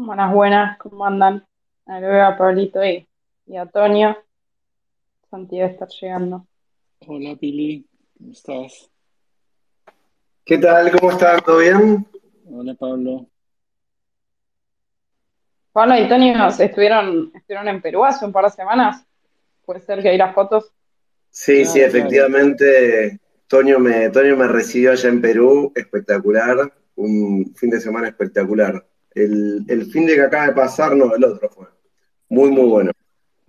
Buenas, buenas, ¿cómo andan? Veo a Pablito y, y a Antonio. Santi debe estar llegando. Hola Pili, ¿cómo estás? ¿Qué tal? ¿Cómo están? ¿Todo bien? Hola Pablo. Pablo y Antonio estuvieron, estuvieron en Perú hace un par de semanas. Puede ser que hay las fotos. Sí, sí, Claro, claro. efectivamente. Toño me, Toño me recibió allá en Perú, espectacular, un fin de semana espectacular. El, el fin de que acaba de pasar, no, el otro fue. Muy, muy bueno,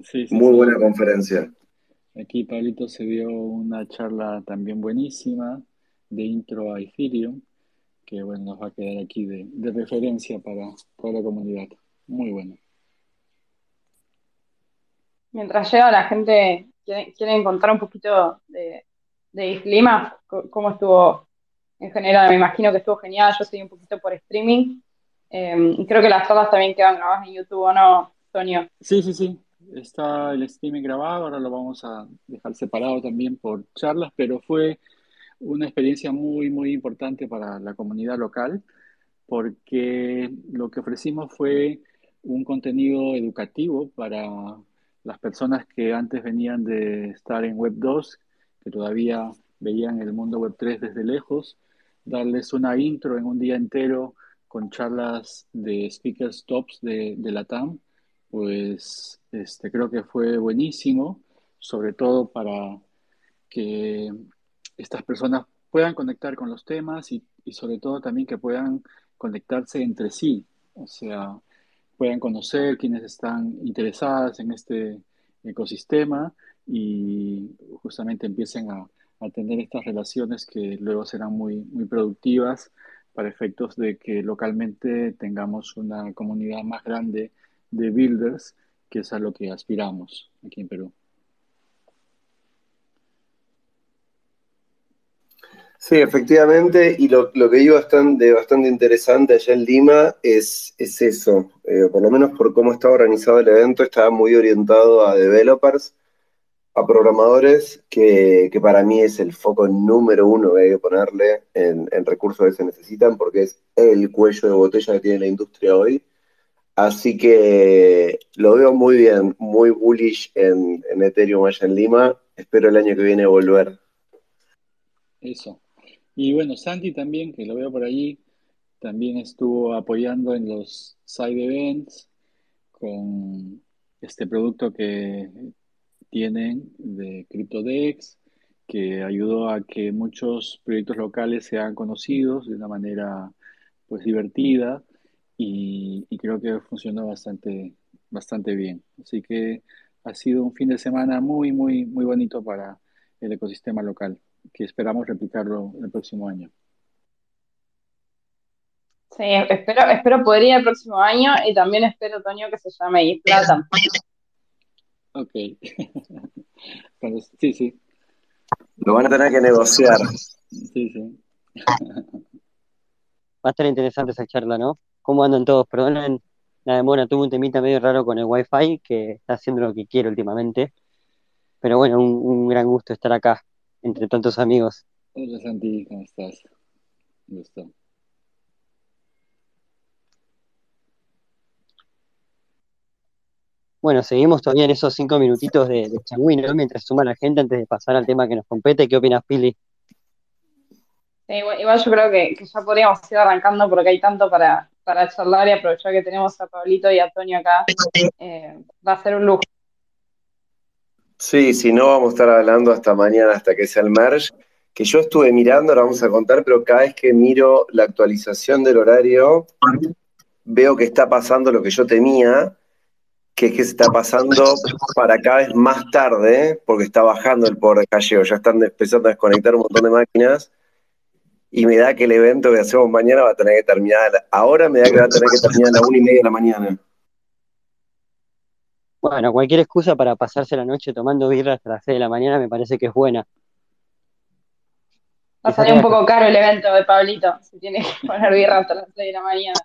sí, sí, muy sí. buena conferencia. Aquí Pablito se dio una charla también buenísima de intro a Ethereum, que bueno, nos va a quedar aquí de, de referencia para toda la comunidad. Muy bueno. Mientras llega la gente, ¿quieren, quieren contar un poquito de, de clima? ¿Cómo estuvo en general? Me imagino que estuvo genial. Yo seguí un poquito por streaming. Eh, creo que las charlas también quedan grabadas en YouTube, ¿o no, Antonio? Sí, sí, sí. Está el streaming grabado, ahora lo vamos a dejar separado también por charlas, pero fue una experiencia muy, muy importante para la comunidad local porque lo que ofrecimos fue un contenido educativo para las personas que antes venían de estar en Web 2, que todavía veían el mundo Web 3 desde lejos, darles una intro en un día entero con charlas de speakers tops de, de Latam, pues este, creo que fue buenísimo, sobre todo para que estas personas puedan conectar con los temas y, y sobre todo también que puedan conectarse entre sí, o sea, puedan conocer quienes están interesadas en este ecosistema y justamente empiecen a, a tener estas relaciones que luego serán muy, muy productivas para efectos de que localmente tengamos una comunidad más grande de builders, que es a lo que aspiramos aquí en Perú. Sí, efectivamente, y lo, que vi bastante, bastante interesante allá en Lima es, es eso, eh, por lo menos por cómo estaba organizado el evento, estaba muy orientado a developers a programadores, que, que para mí es el foco número uno que hay que ponerle en, recursos que se necesitan, porque es el cuello de botella que tiene la industria hoy. Así que lo veo muy bien, muy bullish en, en Ethereum allá en Lima. Espero el año que viene volver. Eso. Y bueno, Santi también, que lo veo por allí, también estuvo apoyando en los side events con este producto que tienen de CryptoDex, que ayudó a que muchos proyectos locales sean conocidos de una manera pues divertida y, creo que funcionó bastante, bastante bien. Así que ha sido un fin de semana muy, muy, muy bonito para el ecosistema local, que esperamos replicarlo el próximo año. Sí, espero, espero poder ir el próximo año y también espero, Antonio, que se llame Isla Ok. Cuando- sí, sí, Lo van a tener que negociar. sí, sí. Va a estar interesante esa charla, ¿no? ¿Cómo andan todos? Perdonen la demora, tuve un temita medio raro con el Wi-Fi, que está haciendo lo que quiero últimamente. Pero bueno, un, un gran gusto estar acá, entre tantos amigos. Hola Santi, ¿cómo estás? Gusto. Bueno, seguimos todavía en esos cinco minutitos de, de changüí, ¿no? Mientras suma la gente antes de pasar al tema que nos compete. ¿Qué opinas, Pili? Sí, igual, igual yo creo que, que ya podríamos ir arrancando porque hay tanto para, para charlar y aprovechar que tenemos a Pablito y a Antonio acá. Eh, va a ser un lujo. Sí, si no, vamos a estar hablando hasta mañana, hasta que sea el merge. Que yo estuve mirando, ahora vamos a contar, pero cada vez que miro la actualización del horario, veo que está pasando lo que yo temía, que es que se está pasando para cada vez más tarde, porque está bajando el poder de calleo, ya están empezando a desconectar un montón de máquinas, y me da que el evento que hacemos mañana va a tener que terminar, ahora me da que va a tener que terminar a la una y media de la mañana. Bueno, cualquier excusa para pasarse la noche tomando birra hasta las 6 de la mañana me parece que es buena. Va a salir un poco caro el evento de Pablito, si tiene que poner birra hasta las 6 de la mañana.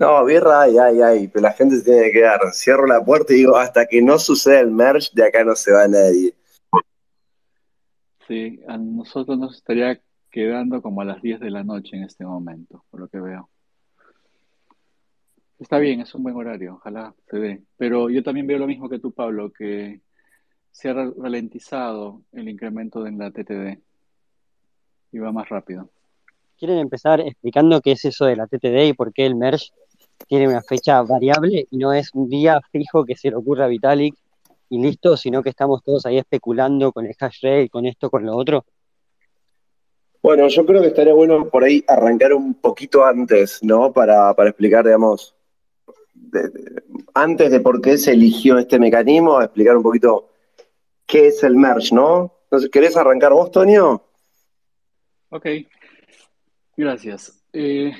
No, birra, ay, ay, ay, pero la gente se tiene que quedar. Cierro la puerta y digo, hasta que no suceda el merge, de acá no se va nadie. Sí, a nosotros nos estaría quedando como a las 10 de la noche en este momento, por lo que veo. Está bien, es un buen horario, ojalá se dé. Pero yo también veo lo mismo que tú, Pablo, que se ha ralentizado el incremento en la TTD y va más rápido. ¿Quieren empezar explicando qué es eso de la TTD y por qué el merge tiene una fecha variable y no es un día fijo que se le ocurra a Vitalik y listo, sino que estamos todos ahí especulando con el hash rate, con esto, con lo otro? Bueno, yo creo que estaría bueno por ahí arrancar un poquito antes, ¿no? Para, explicar, digamos, antes de por qué se eligió este mecanismo, explicar un poquito qué es el merge, ¿no? Entonces, ¿querés arrancar vos, Tonio? Ok, gracias. Eh,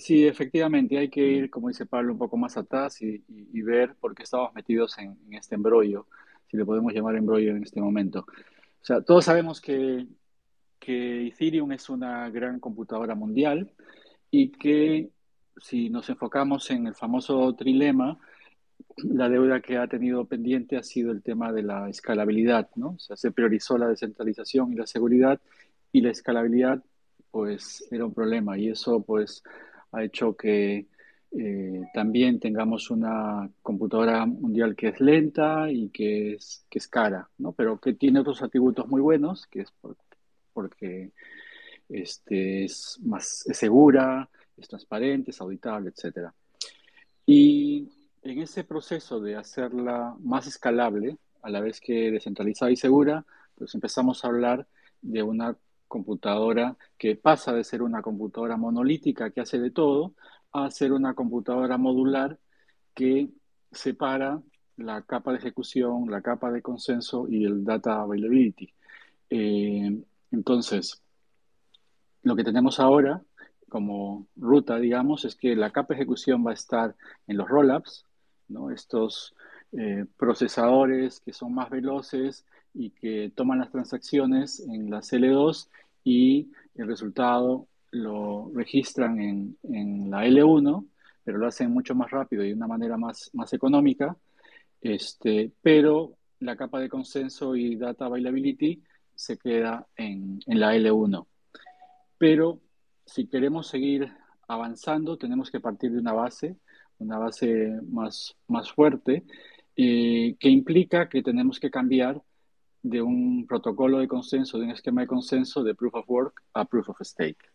sí, efectivamente, hay que ir, como dice Pablo, un poco más atrás y, ver por qué estamos metidos en, este embrollo, si le podemos llamar embrollo en este momento. O sea, todos sabemos que, que Ethereum es una gran computadora mundial y que si nos enfocamos en el famoso trilema, la deuda que ha tenido pendiente ha sido el tema de la escalabilidad, ¿no? O sea, se priorizó la descentralización y la seguridad y la escalabilidad, pues, era un problema y eso, pues, ha hecho que eh, también tengamos una computadora mundial que es lenta y que es, que es cara, ¿no? Pero que tiene otros atributos muy buenos, que es porque este, es más es segura, es transparente, es auditable, etc. Y en ese proceso de hacerla más escalable, a la vez que descentralizada y segura, pues empezamos a hablar de una computadora que pasa de ser una computadora monolítica que hace de todo a ser una computadora modular que separa la capa de ejecución, la capa de consenso y el data availability. Eh, entonces, lo que tenemos ahora como ruta, digamos, es que la capa de ejecución va a estar en los rollups, estos eh, procesadores que son más veloces y que toman las transacciones en la L2 y el resultado lo registran en, la L1, pero lo hacen mucho más rápido y de una manera más, más económica, este, pero la capa de consenso y data availability se queda en, en la L1. Pero si queremos seguir avanzando, tenemos que partir de una base una base más, más fuerte, eh, que implica que tenemos que cambiar de un protocolo de consenso, de un esquema de consenso de proof of work a proof of stake.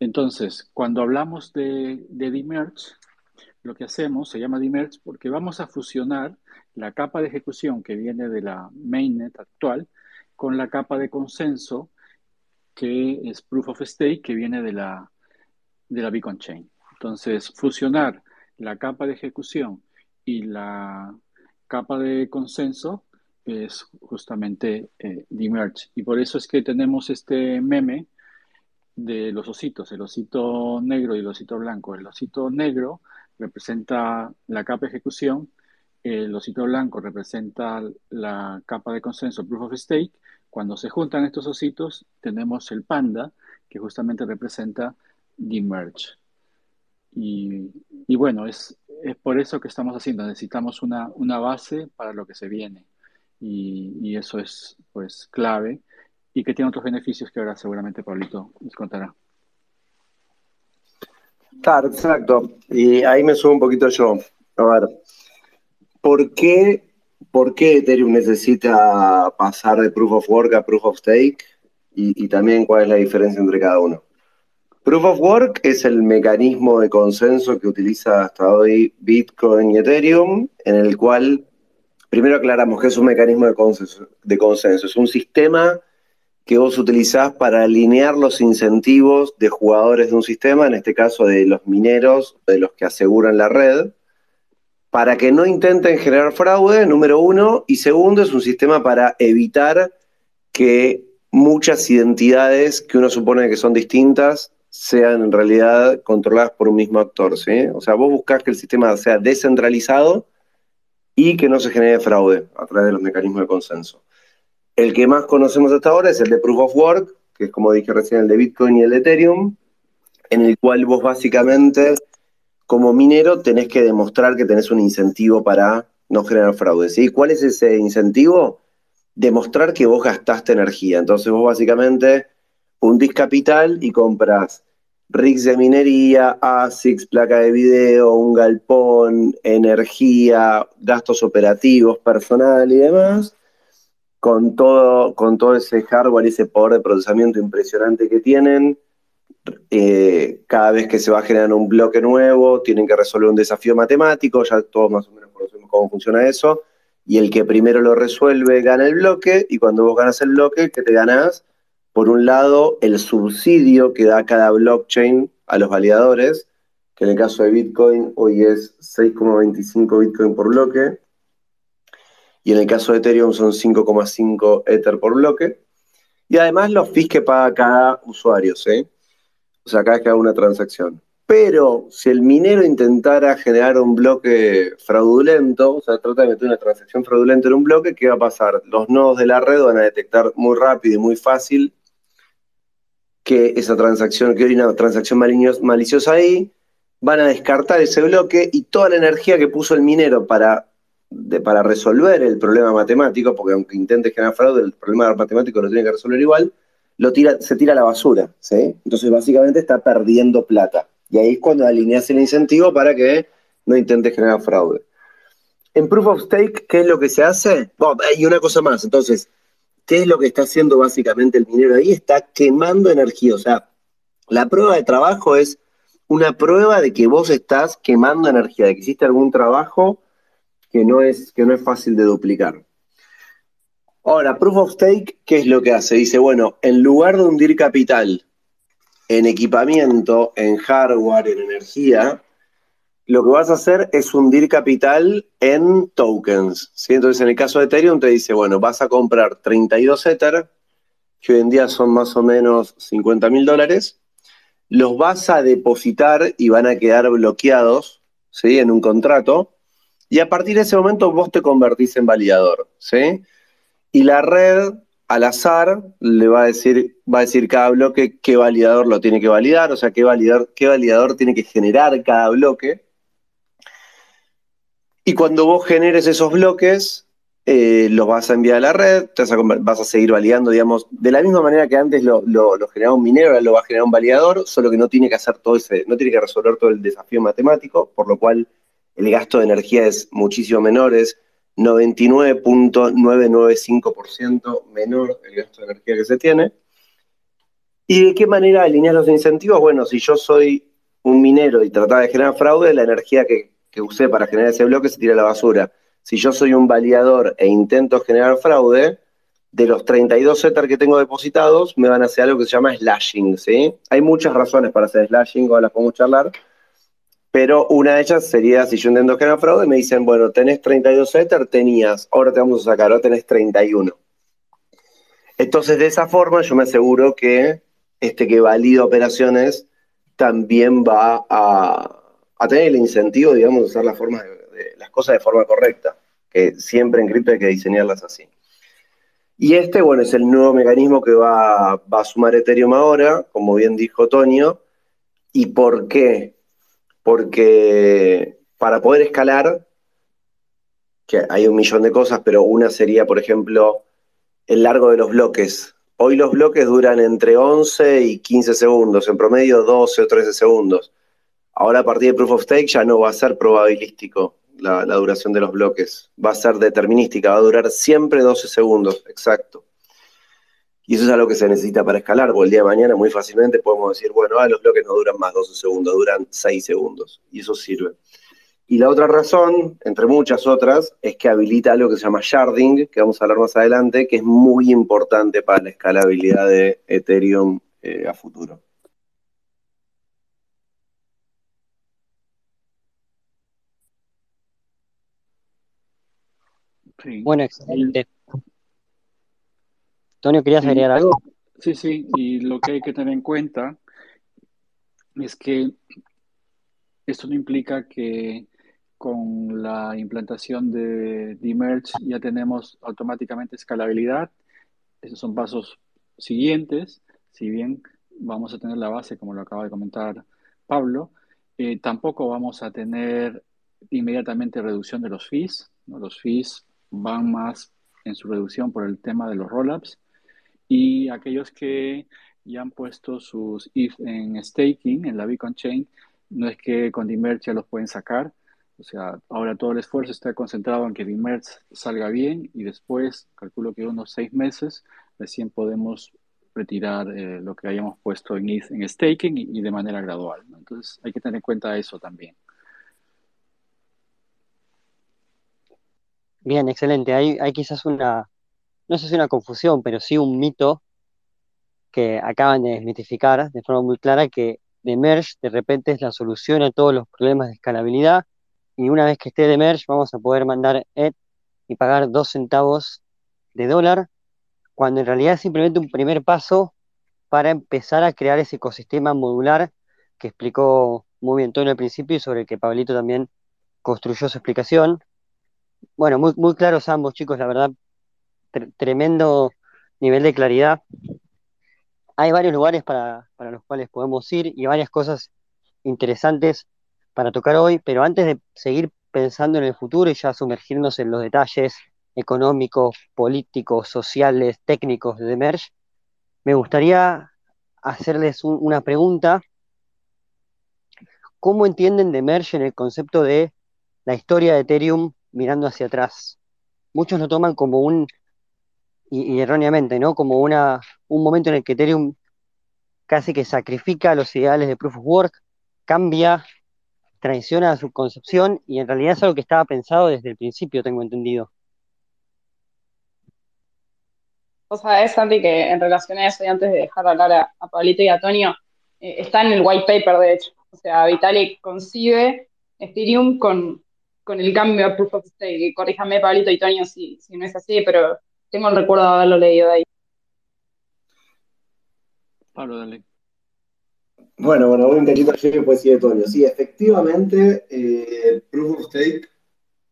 Entonces, cuando hablamos de, de demerge, lo que hacemos se llama demerge porque vamos a fusionar la capa de ejecución que viene de la mainnet actual con la capa de consenso que es proof of stake que viene de la, de la Beacon Chain. Entonces, fusionar la capa de ejecución y la capa de consenso es justamente eh, merge. Y por eso es que tenemos este meme de los ositos, el osito negro y el osito blanco. El osito negro representa la capa de ejecución, el osito blanco representa la capa de consenso, proof of stake. Cuando se juntan estos ositos, tenemos el panda, que justamente representa merge. Y, bueno, es, es, por eso que estamos haciendo. Necesitamos una, una base para lo que se viene. Y, eso es pues clave y que tiene otros beneficios que ahora seguramente Pablito nos contará. Claro, exacto. Y ahí me subo un poquito yo. A ver, ¿por qué, ¿por qué Ethereum necesita pasar de Proof of Work a Proof of Stake? Y, y también cuál es la diferencia entre cada uno. Proof of Work es el mecanismo de consenso que utiliza hasta hoy Bitcoin y Ethereum, en el cual, primero aclaramos que es un mecanismo de consenso, es un sistema que vos utilizás para alinear los incentivos de jugadores de un sistema, en este caso de los mineros, de los que aseguran la red, para que no intenten generar fraude, número uno, y segundo, es un sistema para evitar que muchas identidades que uno supone que son distintas sean en realidad controladas por un mismo actor, ¿sí? O sea, vos buscás que el sistema sea descentralizado y que no se genere fraude a través de los mecanismos de consenso. El que más conocemos hasta ahora es el de Proof of Work, que es como dije recién el de Bitcoin y el de Ethereum, en el cual vos básicamente como minero tenés que demostrar que tenés un incentivo para no generar fraude, ¿sí? ¿Cuál es ese incentivo? Demostrar que vos gastaste energía. Entonces vos básicamente fundís capital y compras rigs de minería, ASICs, placa de video, un galpón, energía, gastos operativos, personal y demás, con todo, con todo ese hardware y ese poder de procesamiento impresionante que tienen. Eh, cada vez que se va a generar un bloque nuevo, tienen que resolver un desafío matemático, ya todos más o menos conocemos cómo funciona eso, y el que primero lo resuelve gana el bloque, y cuando vos ganas el bloque, ¿qué te ganás? Por un lado, el subsidio que da cada blockchain a los validadores, que en el caso de Bitcoin hoy es 6,25 Bitcoin por bloque, y en el caso de Ethereum son 5,5 Ether por bloque. Y además los fees que paga cada usuario, ¿sí? O sea, cada vez que haga una transacción. Pero si el minero intentara generar un bloque fraudulento, o sea, trata de meter una transacción fraudulenta en un bloque, ¿qué va a pasar? Los nodos de la red van a detectar muy rápido y muy fácil que esa transacción, que hay una transacción maliciosa ahí, van a descartar ese bloque y toda la energía que puso el minero para para resolver el problema matemático, porque aunque intente generar fraude, el problema matemático lo tiene que resolver igual, lo tira, se tira a la basura. Entonces básicamente está perdiendo plata. Y ahí es cuando alineas el incentivo para que no intente generar fraude. En Proof of Stake, ¿qué es lo que se hace? y una cosa más, entonces, ¿qué es lo que está haciendo básicamente el minero ahí? Está quemando energía, o sea, la prueba de trabajo es una prueba de que vos estás quemando energía, de que hiciste algún trabajo que no es, que no es fácil de duplicar. Ahora, Proof of Stake, ¿qué es lo que hace? Dice, bueno, en lugar de hundir capital en equipamiento, en hardware, en energía, lo que vas a hacer es hundir capital en tokens. ¿sí? Entonces, en el caso de Ethereum, te dice, bueno, vas a comprar 32 Ether, que hoy en día son más o menos 50 mil dólares, los vas a depositar y van a quedar bloqueados ¿sí? en un contrato y a partir de ese momento vos te convertís en validador, ¿sí? Y la red, al azar, le va a decir, va a decir cada bloque qué validador lo tiene que validar, o sea, qué validador, qué validador tiene que generar cada bloque. Y cuando vos generes esos bloques, eh, los vas a enviar a la red, vas a, seguir validando, digamos, de la misma manera que antes lo, lo, generaba un minero, ahora lo va a generar un validador, solo que no tiene que hacer todo ese, no tiene que resolver todo el desafío matemático, por lo cual el gasto de energía es muchísimo menor, es 99.995% menor el gasto de energía que se tiene. ¿Y de qué manera alinear los incentivos? Bueno, si yo soy un minero y trataba de generar fraude, la energía que, usé para generar ese bloque se tira a la basura. Si yo soy un validador e intento generar fraude, de los 32 Ether que tengo depositados, me van a hacer algo que se llama slashing, ¿sí? Hay muchas razones para hacer slashing, ahora las podemos charlar, pero una de ellas sería, si yo intento generar fraude, me dicen, bueno, tenés 32 Ether, tenías, ahora te vamos a sacar, ahora tenés 31. Entonces, de esa forma, yo me aseguro que este que valida operaciones también va a, tener el incentivo, digamos, de usar las, formas de, las cosas de forma correcta, que siempre en cripto hay que diseñarlas así. Y este, bueno, es el nuevo mecanismo que va, va a sumar Ethereum ahora, como bien dijo Tonio. ¿Y por qué? porque para poder escalar, que hay un millón de cosas, pero una sería, por ejemplo, el largo de los bloques. Hoy los bloques duran entre 11 y 15 segundos, en promedio 12 o 13 segundos. Ahora a partir de Proof of Stake ya no va a ser probabilístico la, duración de los bloques, va a ser determinística, va a durar siempre 12 segundos, exacto. Y eso es algo que se necesita para escalar, porque el día de mañana muy fácilmente podemos decir, bueno, ah, los bloques no duran más 12 segundos, duran 6 segundos, y eso sirve. Y la otra razón, entre muchas otras, es que habilita algo que se llama sharding, que vamos a hablar más adelante, que es muy importante para la escalabilidad de Ethereum eh, a futuro. Bueno, excelente. Antonio, ¿querías agregar algo? Sí, sí, y lo que hay que tener en cuenta es que esto no implica que con la implantación de, Demerge ya tenemos automáticamente escalabilidad. Esos son pasos siguientes, si bien vamos a tener la base, como lo acaba de comentar Pablo, eh, tampoco vamos a tener inmediatamente reducción de los fees. Los fees van más en su reducción por el tema de los rollups y aquellos que y han puesto sus ETH en staking, en la Bitcoin Chain. No es que con Dimerge ya los pueden sacar, o sea, ahora todo el esfuerzo está concentrado en que Dimerge salga bien y después, calculo que unos seis meses, recién podemos retirar eh, lo que hayamos puesto en ETH en staking y, de manera gradual. Entonces hay que tener en cuenta eso también. Bien, excelente. Hay, quizás una, no sé si una confusión, pero sí un mito que acaban de desmitificar de forma muy clara que de Merge de repente es la solución a todos los problemas de escalabilidad y una vez que esté de Merge vamos a poder mandar ETH y pagar dos centavos de dólar, cuando en realidad es simplemente un primer paso para empezar a crear ese ecosistema modular que explicó muy bien todo al principio y sobre el que Pablito también construyó su explicación. Bueno, muy, claros ambos chicos, la verdad, tremendo nivel de claridad. Hay varios lugares para, los cuales podemos ir y varias cosas interesantes para tocar hoy, pero antes de seguir pensando en el futuro y ya sumergirnos en los detalles económicos, políticos, sociales, técnicos de Merge, me gustaría hacerles una pregunta. ¿Cómo entienden de Merge en el concepto de la historia de Ethereum mirando hacia atrás? Muchos lo toman como un y, erróneamente, ¿no? Como una, un momento en el que Ethereum casi que sacrifica los ideales de Proof of Work, cambia, traiciona su concepción y en realidad es algo que estaba pensado desde el principio, tengo entendido. O sea, es Santi, que en relación a eso, y antes de dejar hablar a, a Pablito y a Antonio, eh, está en el white paper, de hecho. O sea, Vitalik concibe Ethereum con, con el cambio a Proof of Stake. Corríjame, Pablito y Antonio, si, si no es así, pero tengo el recuerdo de haberlo leído ahí. Pablo, dale. Bueno, bueno, voy un cachito ayer pues sí de Toño. Sí, efectivamente, eh, Proof of Stake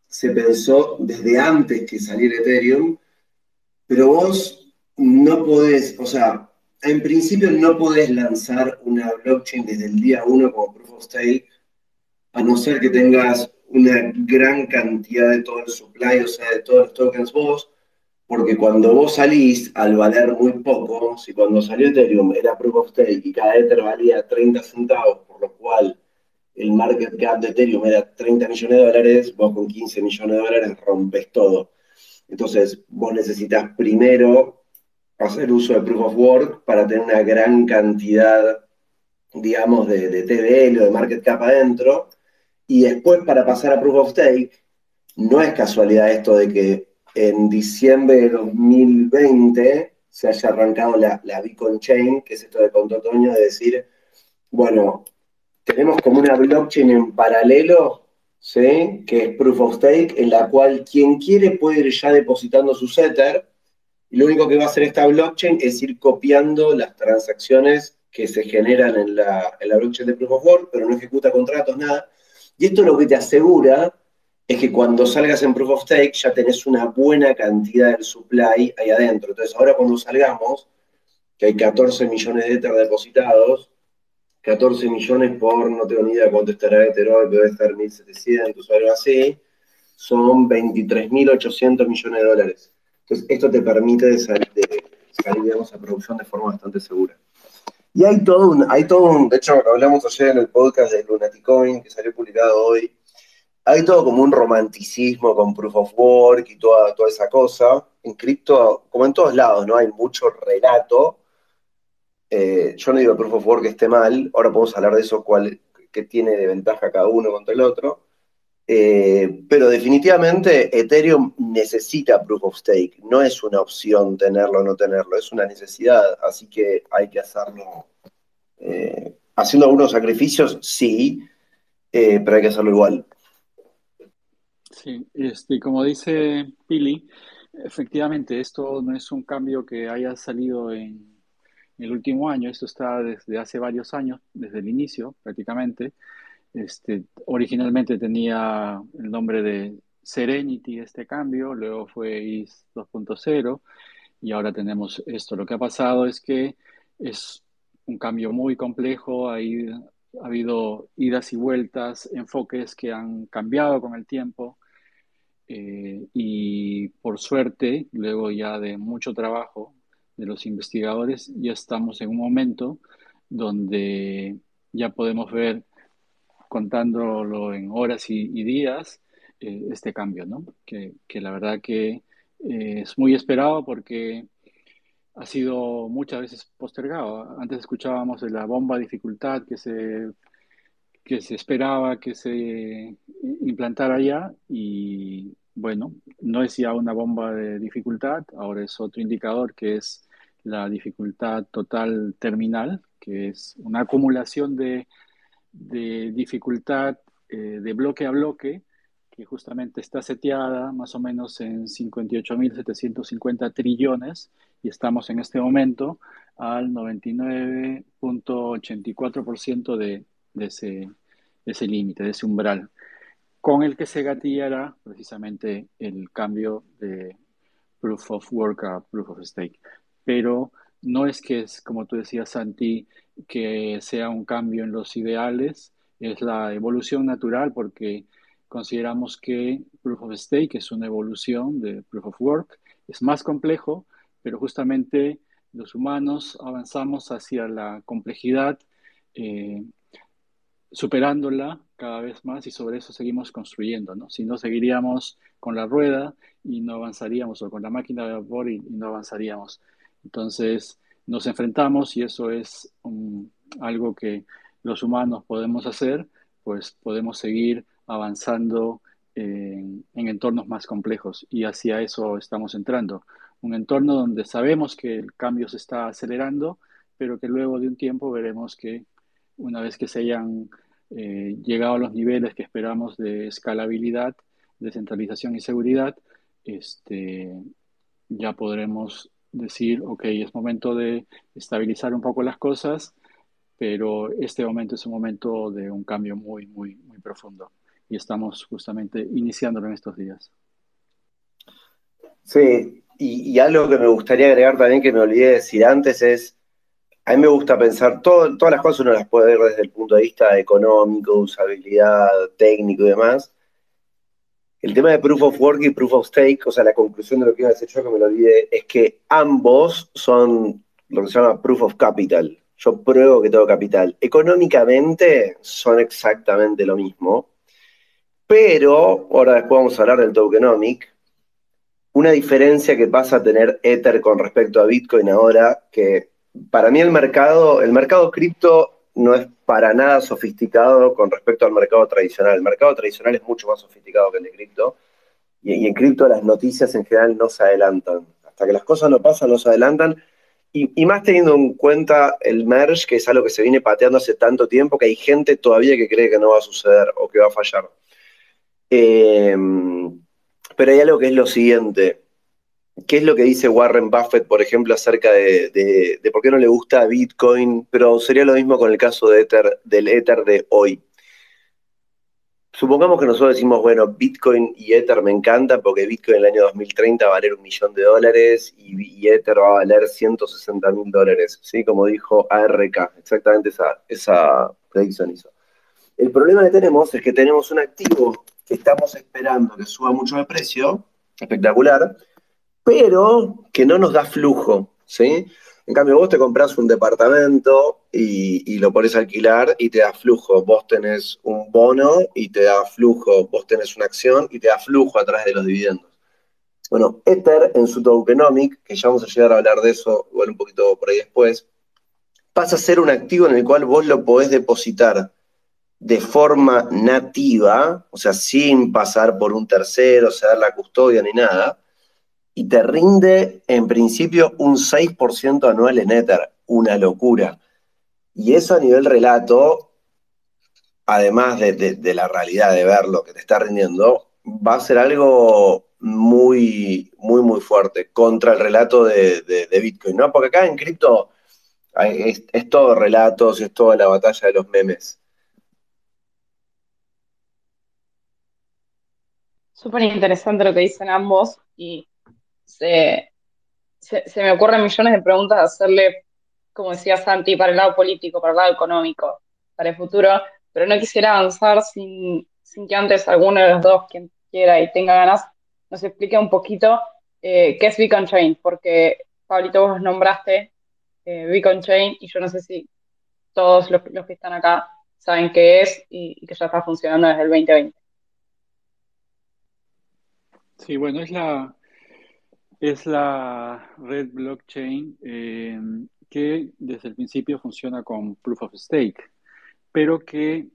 se pensó desde antes que saliera Ethereum, pero vos no podés, o sea, en principio no podés lanzar una blockchain desde el día uno como Proof of Stake, a no ser que tengas una gran cantidad de todo el supply, o sea, de todos los tokens vos, porque cuando vos salís al valer muy poco, si cuando salió Ethereum era Proof of Stake y cada Ether valía 30 centavos, por lo cual el market cap de Ethereum era 30 millones de dólares, vos con 15 millones de dólares rompes todo. Entonces, vos necesitas primero hacer uso de Proof of Work para tener una gran cantidad, digamos, de, de TVL o de market cap adentro, y después para pasar a Proof of Stake, no es casualidad esto de que en diciembre de 2020 se haya arrancado la, la Beacon Chain, que es esto de contó Toño, de decir, bueno, tenemos como una blockchain en paralelo, que es Proof of Stake, en la cual quien quiere puede ir ya depositando su Ether, y lo único que va a hacer esta blockchain es ir copiando las transacciones que se generan en la, en la blockchain de Proof of Work, pero no ejecuta contratos, nada. Y esto es lo que te asegura es que cuando salgas en Proof of Stake ya tenés una buena cantidad del supply ahí adentro. Entonces, ahora cuando salgamos, que hay 14 millones de Ether depositados, 14 millones por, no tengo ni idea cuánto estará Ether hoy, debe estar 1.700 o algo así, son 23.800 millones de dólares. Entonces, esto te permite salir, de, salir digamos, a producción de forma bastante segura. Y hay todo un, hay todo un, de hecho, hablamos ayer en el podcast de Lunaticoin, que salió publicado hoy, hay todo como un romanticismo con Proof of Work y toda, toda esa cosa. En cripto, como en todos lados, ¿no? Hay mucho relato. Eh, yo no digo que Proof of Work esté mal, ahora podemos hablar de eso, cuál, qué tiene de ventaja cada uno contra el otro. Eh, pero definitivamente Ethereum necesita Proof of Stake. No es una opción tenerlo o no tenerlo, es una necesidad. Así que hay que hacerlo. Eh, haciendo algunos sacrificios, sí, pero hay que hacerlo igual. Sí, este, como dice Pili, efectivamente esto no es un cambio que haya salido en el último año, esto está desde hace varios años, desde el inicio prácticamente. Este, originalmente tenía el nombre de Serenity este cambio, luego fue IS 2.0 y ahora tenemos esto. Lo que ha pasado es que es un cambio muy complejo, ha habido idas y vueltas, enfoques que han cambiado con el tiempo. Eh, y por suerte, luego ya de mucho trabajo, de los investigadores, ya estamos en un momento donde ya podemos ver, contándolo en horas y, días, eh, este cambio, ¿no? Que, la verdad que eh, es muy esperado porque ha sido muchas veces postergado. Antes escuchábamos de la bomba de dificultad que se, que se esperaba que se implantara ya y bueno, no es ya una bomba de dificultad, ahora es otro indicador que es la dificultad total terminal, que es una acumulación de, dificultad eh, de bloque a bloque, que justamente está seteada más o menos en 58.750 trillones y estamos en este momento al 99.84% de, de ese, de ese límite, de ese umbral, con el que se gatillará precisamente el cambio de proof of work a proof of stake. Pero no es que es, como tú decías, Santi, que sea un cambio en los ideales, es la evolución natural porque consideramos que Proof of Stake es una evolución de Proof of Work, es más complejo, pero justamente los humanos avanzamos hacia la complejidad, eh, superándola cada vez más y sobre eso seguimos construyendo, ¿no? Si no, seguiríamos con la rueda y no avanzaríamos, o con la máquina de vapor y no avanzaríamos. Entonces nos enfrentamos y eso es algo que los humanos podemos hacer, pues podemos seguir avanzando en, entornos más complejos y hacia eso estamos entrando. Un entorno donde sabemos que el cambio se está acelerando, pero que luego de un tiempo veremos que una vez que se hayan eh, llegado a los niveles que esperamos de escalabilidad, descentralización y seguridad, este, ya podremos decir, ok, es momento de estabilizar un poco las cosas, pero este momento es un momento de un cambio muy, muy, muy profundo y estamos justamente iniciándolo en estos días. Sí, y, algo que me gustaría agregar también que me olvidé de decir antes es, a mí me gusta pensar, todas las cosas uno las puede ver desde el punto de vista económico, usabilidad, técnico y demás, el tema de Proof of Work y Proof of Stake, o sea, la conclusión de lo que iba a decir yo, que me lo olvidé, es que ambos son lo que se llama Proof of Capital. Yo pruebo que tengo capital. Económicamente son exactamente lo mismo, pero, ahora después vamos a hablar del tokenomic, una diferencia que pasa a tener Ether con respecto a Bitcoin ahora, que para mí el mercado, el mercado cripto no es para nada sofisticado con respecto al mercado tradicional. El mercado tradicional es mucho más sofisticado que el de cripto. Y, en cripto las noticias en general no se adelantan. Hasta que las cosas no pasan, no se adelantan. Y, más teniendo en cuenta el merge, que es algo que se viene pateando hace tanto tiempo, que hay gente todavía que cree que no va a suceder o que va a fallar. Eh, pero hay algo que es lo siguiente. ¿Qué es lo que dice Warren Buffett, por ejemplo, acerca de, por qué no le gusta Bitcoin? Pero sería lo mismo con el caso de Ether, del Ether de hoy. Supongamos que nosotros decimos, bueno, Bitcoin y Ether me encantan porque Bitcoin en el año 2030 va a valer un millón de dólares y, Ether va a valer 160 mil dólares, ¿sí? Como dijo ARK, exactamente esa, esa predicción hizo. El problema que tenemos es que tenemos un activo que estamos esperando que suba mucho de precio, espectacular, pero que no nos da flujo, ¿sí? En cambio, vos te compras un departamento y, lo pones a alquilar y te da flujo. Vos tenés un bono y te da flujo. Vos tenés una acción y te da flujo a través de los dividendos. Bueno, Ether en su tokenomic, que ya vamos a llegar a hablar de eso igual un poquito por ahí después, pasa a ser un activo en el cual vos lo podés depositar de forma nativa, o sea, sin pasar por un tercero, dar la custodia ni nada, y te rinde en principio un 6% anual en Ether, una locura. Y eso a nivel relato, además de, la realidad de ver lo que te está rindiendo, va a ser algo muy, muy, muy fuerte contra el relato de, Bitcoin, ¿no? Porque acá en cripto es, es, todo relatos, es toda la batalla de los memes. Súper interesante lo que dicen ambos y se, me ocurren millones de preguntas hacerle, como decía Santi, para el lado político, para el lado económico, para el futuro, pero no quisiera avanzar sin, que antes alguno de los dos, quien quiera y tenga ganas, nos explique un poquito eh, qué es Beacon Chain, porque Pablito, vos nombraste eh, Beacon Chain y yo no sé si todos los, que están acá saben qué es y, que ya está funcionando desde el 2020. Sí, bueno, es la, es la red blockchain eh, que desde el principio funciona con proof of stake, pero que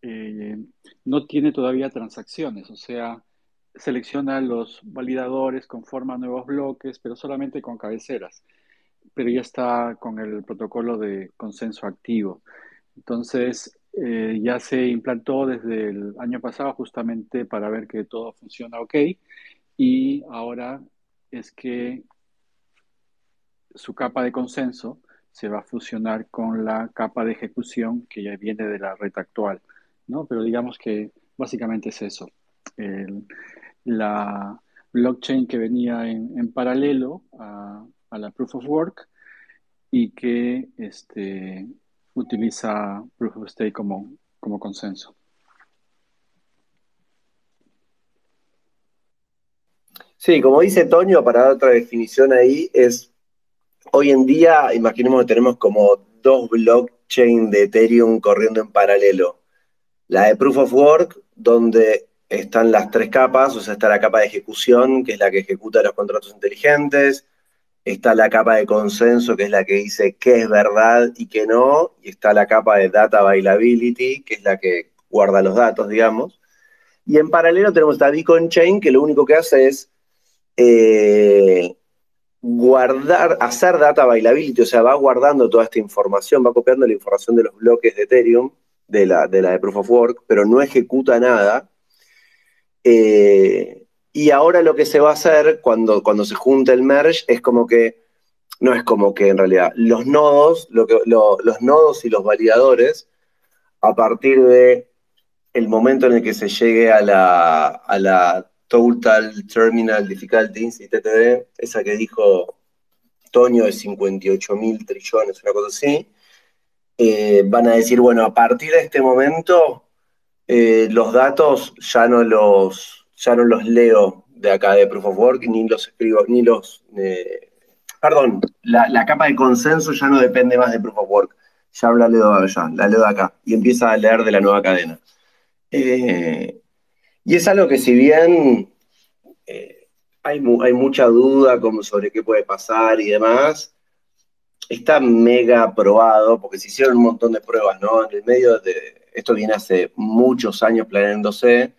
eh, no tiene todavía transacciones, o sea, selecciona los validadores, conforma nuevos bloques, pero solamente con cabeceras, pero ya está con el protocolo de consenso activo. Entonces, eh, ya se implantó desde el año pasado justamente para ver que todo funciona ok y ahora es que su capa de consenso se va a fusionar con la capa de ejecución que ya viene de la red actual. ¿no? Pero digamos que básicamente es eso. la blockchain que venía en, paralelo a, la Proof of Work y que este, utiliza Proof of Stake como, como consenso. Sí, como dice Toño, para dar otra definición ahí, es hoy en día, imaginemos que tenemos como dos blockchain de Ethereum corriendo en paralelo. La de Proof of Work, donde están las tres capas, o sea, está la capa de ejecución, que es la que ejecuta los contratos inteligentes, está la capa de consenso, que es la que dice qué es verdad y qué no, y está la capa de data availability, que es la que guarda los datos, digamos. Y en paralelo tenemos esta Beacon Chain, que lo único que hace es eh, guardar, hacer data availability, o sea, va guardando toda esta información, va copiando la información de los bloques de Ethereum de la, de Proof of Work, pero no ejecuta nada. Eh, y ahora lo que se va a hacer cuando, cuando se junta el merge es como que, no es como que en realidad, los nodos, lo que, los nodos y los validadores, a partir de el momento en el que se llegue la, a la Total Terminal Difficulty, TTD, esa que dijo Toño de 58 mil trillones, una cosa así, eh, van a decir, bueno, a partir de este momento eh, los datos ya no los, ya no los leo de acá de Proof of Work, ni los escribo, ni los... Eh, perdón, la, capa de consenso ya no depende más de Proof of Work, ya la leo la leo de acá, y empieza a leer de la nueva cadena. Y es algo que si bien hay, hay mucha duda como sobre qué puede pasar y demás, está mega probado, porque se hicieron un montón de pruebas, ¿no? En el medio de, esto viene hace muchos años planeándose,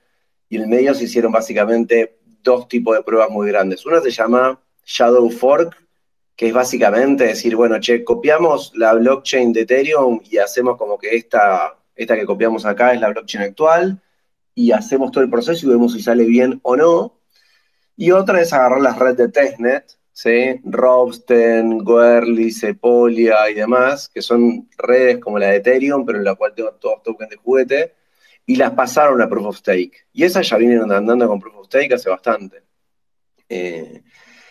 y en el medio se hicieron básicamente dos tipos de pruebas muy grandes. Una se llama Shadow Fork, que es básicamente decir, bueno, che, copiamos la blockchain de Ethereum y hacemos como que esta, esta que copiamos acá es la blockchain actual, y hacemos todo el proceso y vemos si sale bien o no. Y otra es agarrar las redes de testnet, ¿sí? Robsten, Guerli, Sepolia y demás, que son redes como la de Ethereum, pero en la cual tengo todos tokens de juguete, y las pasaron a Proof of Stake. Y esas ya vienen andando con Proof of Stake hace bastante. Eh,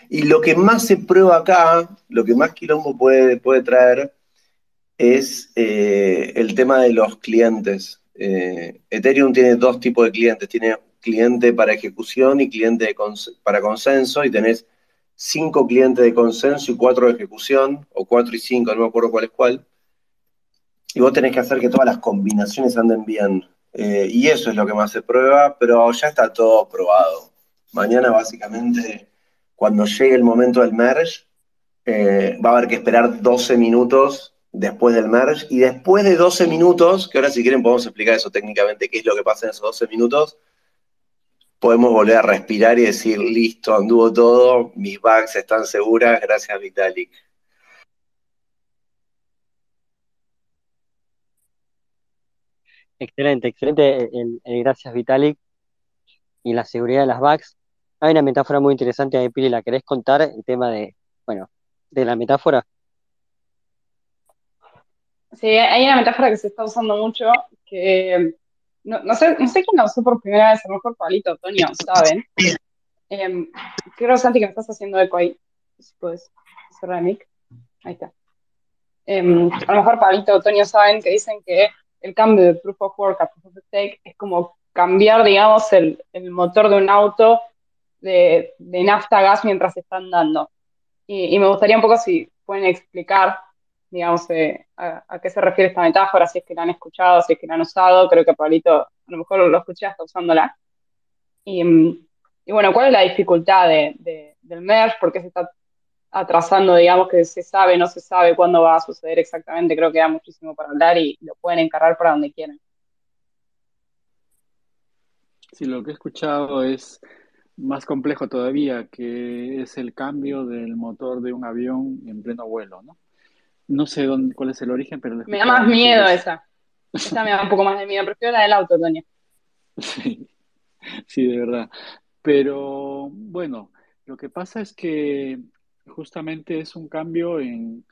y lo que más se prueba acá, lo que más quilombo puede, puede traer, es eh, el tema de los clientes. Eh, Ethereum tiene dos tipos de clientes. Tiene cliente para ejecución y cliente para consenso, y tenés cinco clientes de consenso y cuatro de ejecución, o cuatro y cinco, no me acuerdo cuál es cuál. Y vos tenés que hacer que todas las combinaciones anden bien. Eh, y eso es lo que más se prueba, pero ya está todo probado. Mañana básicamente, cuando llegue el momento del merge, eh, va a haber que esperar 12 minutos después del merge. Y después de 12 minutos, que ahora si quieren podemos explicar eso técnicamente, qué es lo que pasa en esos 12 minutos, podemos volver a respirar y decir, listo, anduvo todo, mis bags están seguras, gracias Vitalik. Excelente, excelente el, gracias Vitalik y la seguridad de las bags. Hay una metáfora muy interesante ahí, Pili, ¿la querés contar? El tema de, bueno, de la metáfora. Sí, hay una metáfora que se está usando mucho, que no, no, sé, no sé quién la usó por primera vez, a lo mejor Palito, Antonio, ¿saben? Eh, creo, Santi, que me estás haciendo eco ahí. Si puedes cerrar mic. Ahí está. Em, a lo mejor Pablito Antonio saben que dicen que el cambio de Proof of Work a Proof of Stake es como cambiar, digamos, el, el motor de un auto de, de nafta a gas mientras está andando. Y, me gustaría un poco si pueden explicar, digamos, eh, a, qué se refiere esta metáfora, si es que la han escuchado, si es que la han usado. Creo que Pablito a lo mejor lo escuché hasta usándola. Y, y bueno, ¿cuál es la dificultad de, del merge? ¿Por qué se está atrasando, digamos, que se sabe, no se sabe cuándo va a suceder exactamente? Creo que da muchísimo para hablar y lo pueden encargar para donde quieran. Sí, lo que he escuchado es más complejo todavía, que es el cambio del motor de un avión en pleno vuelo, ¿no? No sé dónde, cuál es el origen, pero... Me da más miedo esa. Esa me da un poco más de miedo. Prefiero la del auto, Toño. Sí, sí, de verdad. Pero bueno, lo que pasa es que justamente es un cambio en,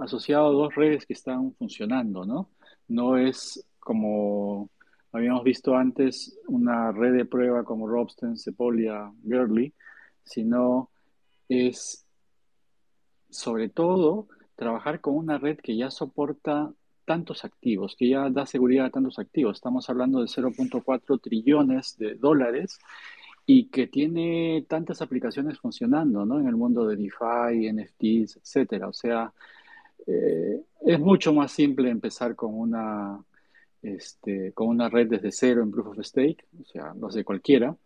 asociado a dos redes que están funcionando, ¿no? No es como habíamos visto antes una red de prueba como Robsten, Sepolia, Gurley, sino es sobre todo trabajar con una red que ya soporta tantos activos, que ya da seguridad a tantos activos. Estamos hablando de 0.4 trillones de dólares y que tiene tantas aplicaciones funcionando, ¿no? En el mundo de DeFi, NFTs, etcétera. O sea, eh, es mucho más simple empezar con una, este, con una red desde cero en Proof of Stake, o sea, lo hace cualquiera,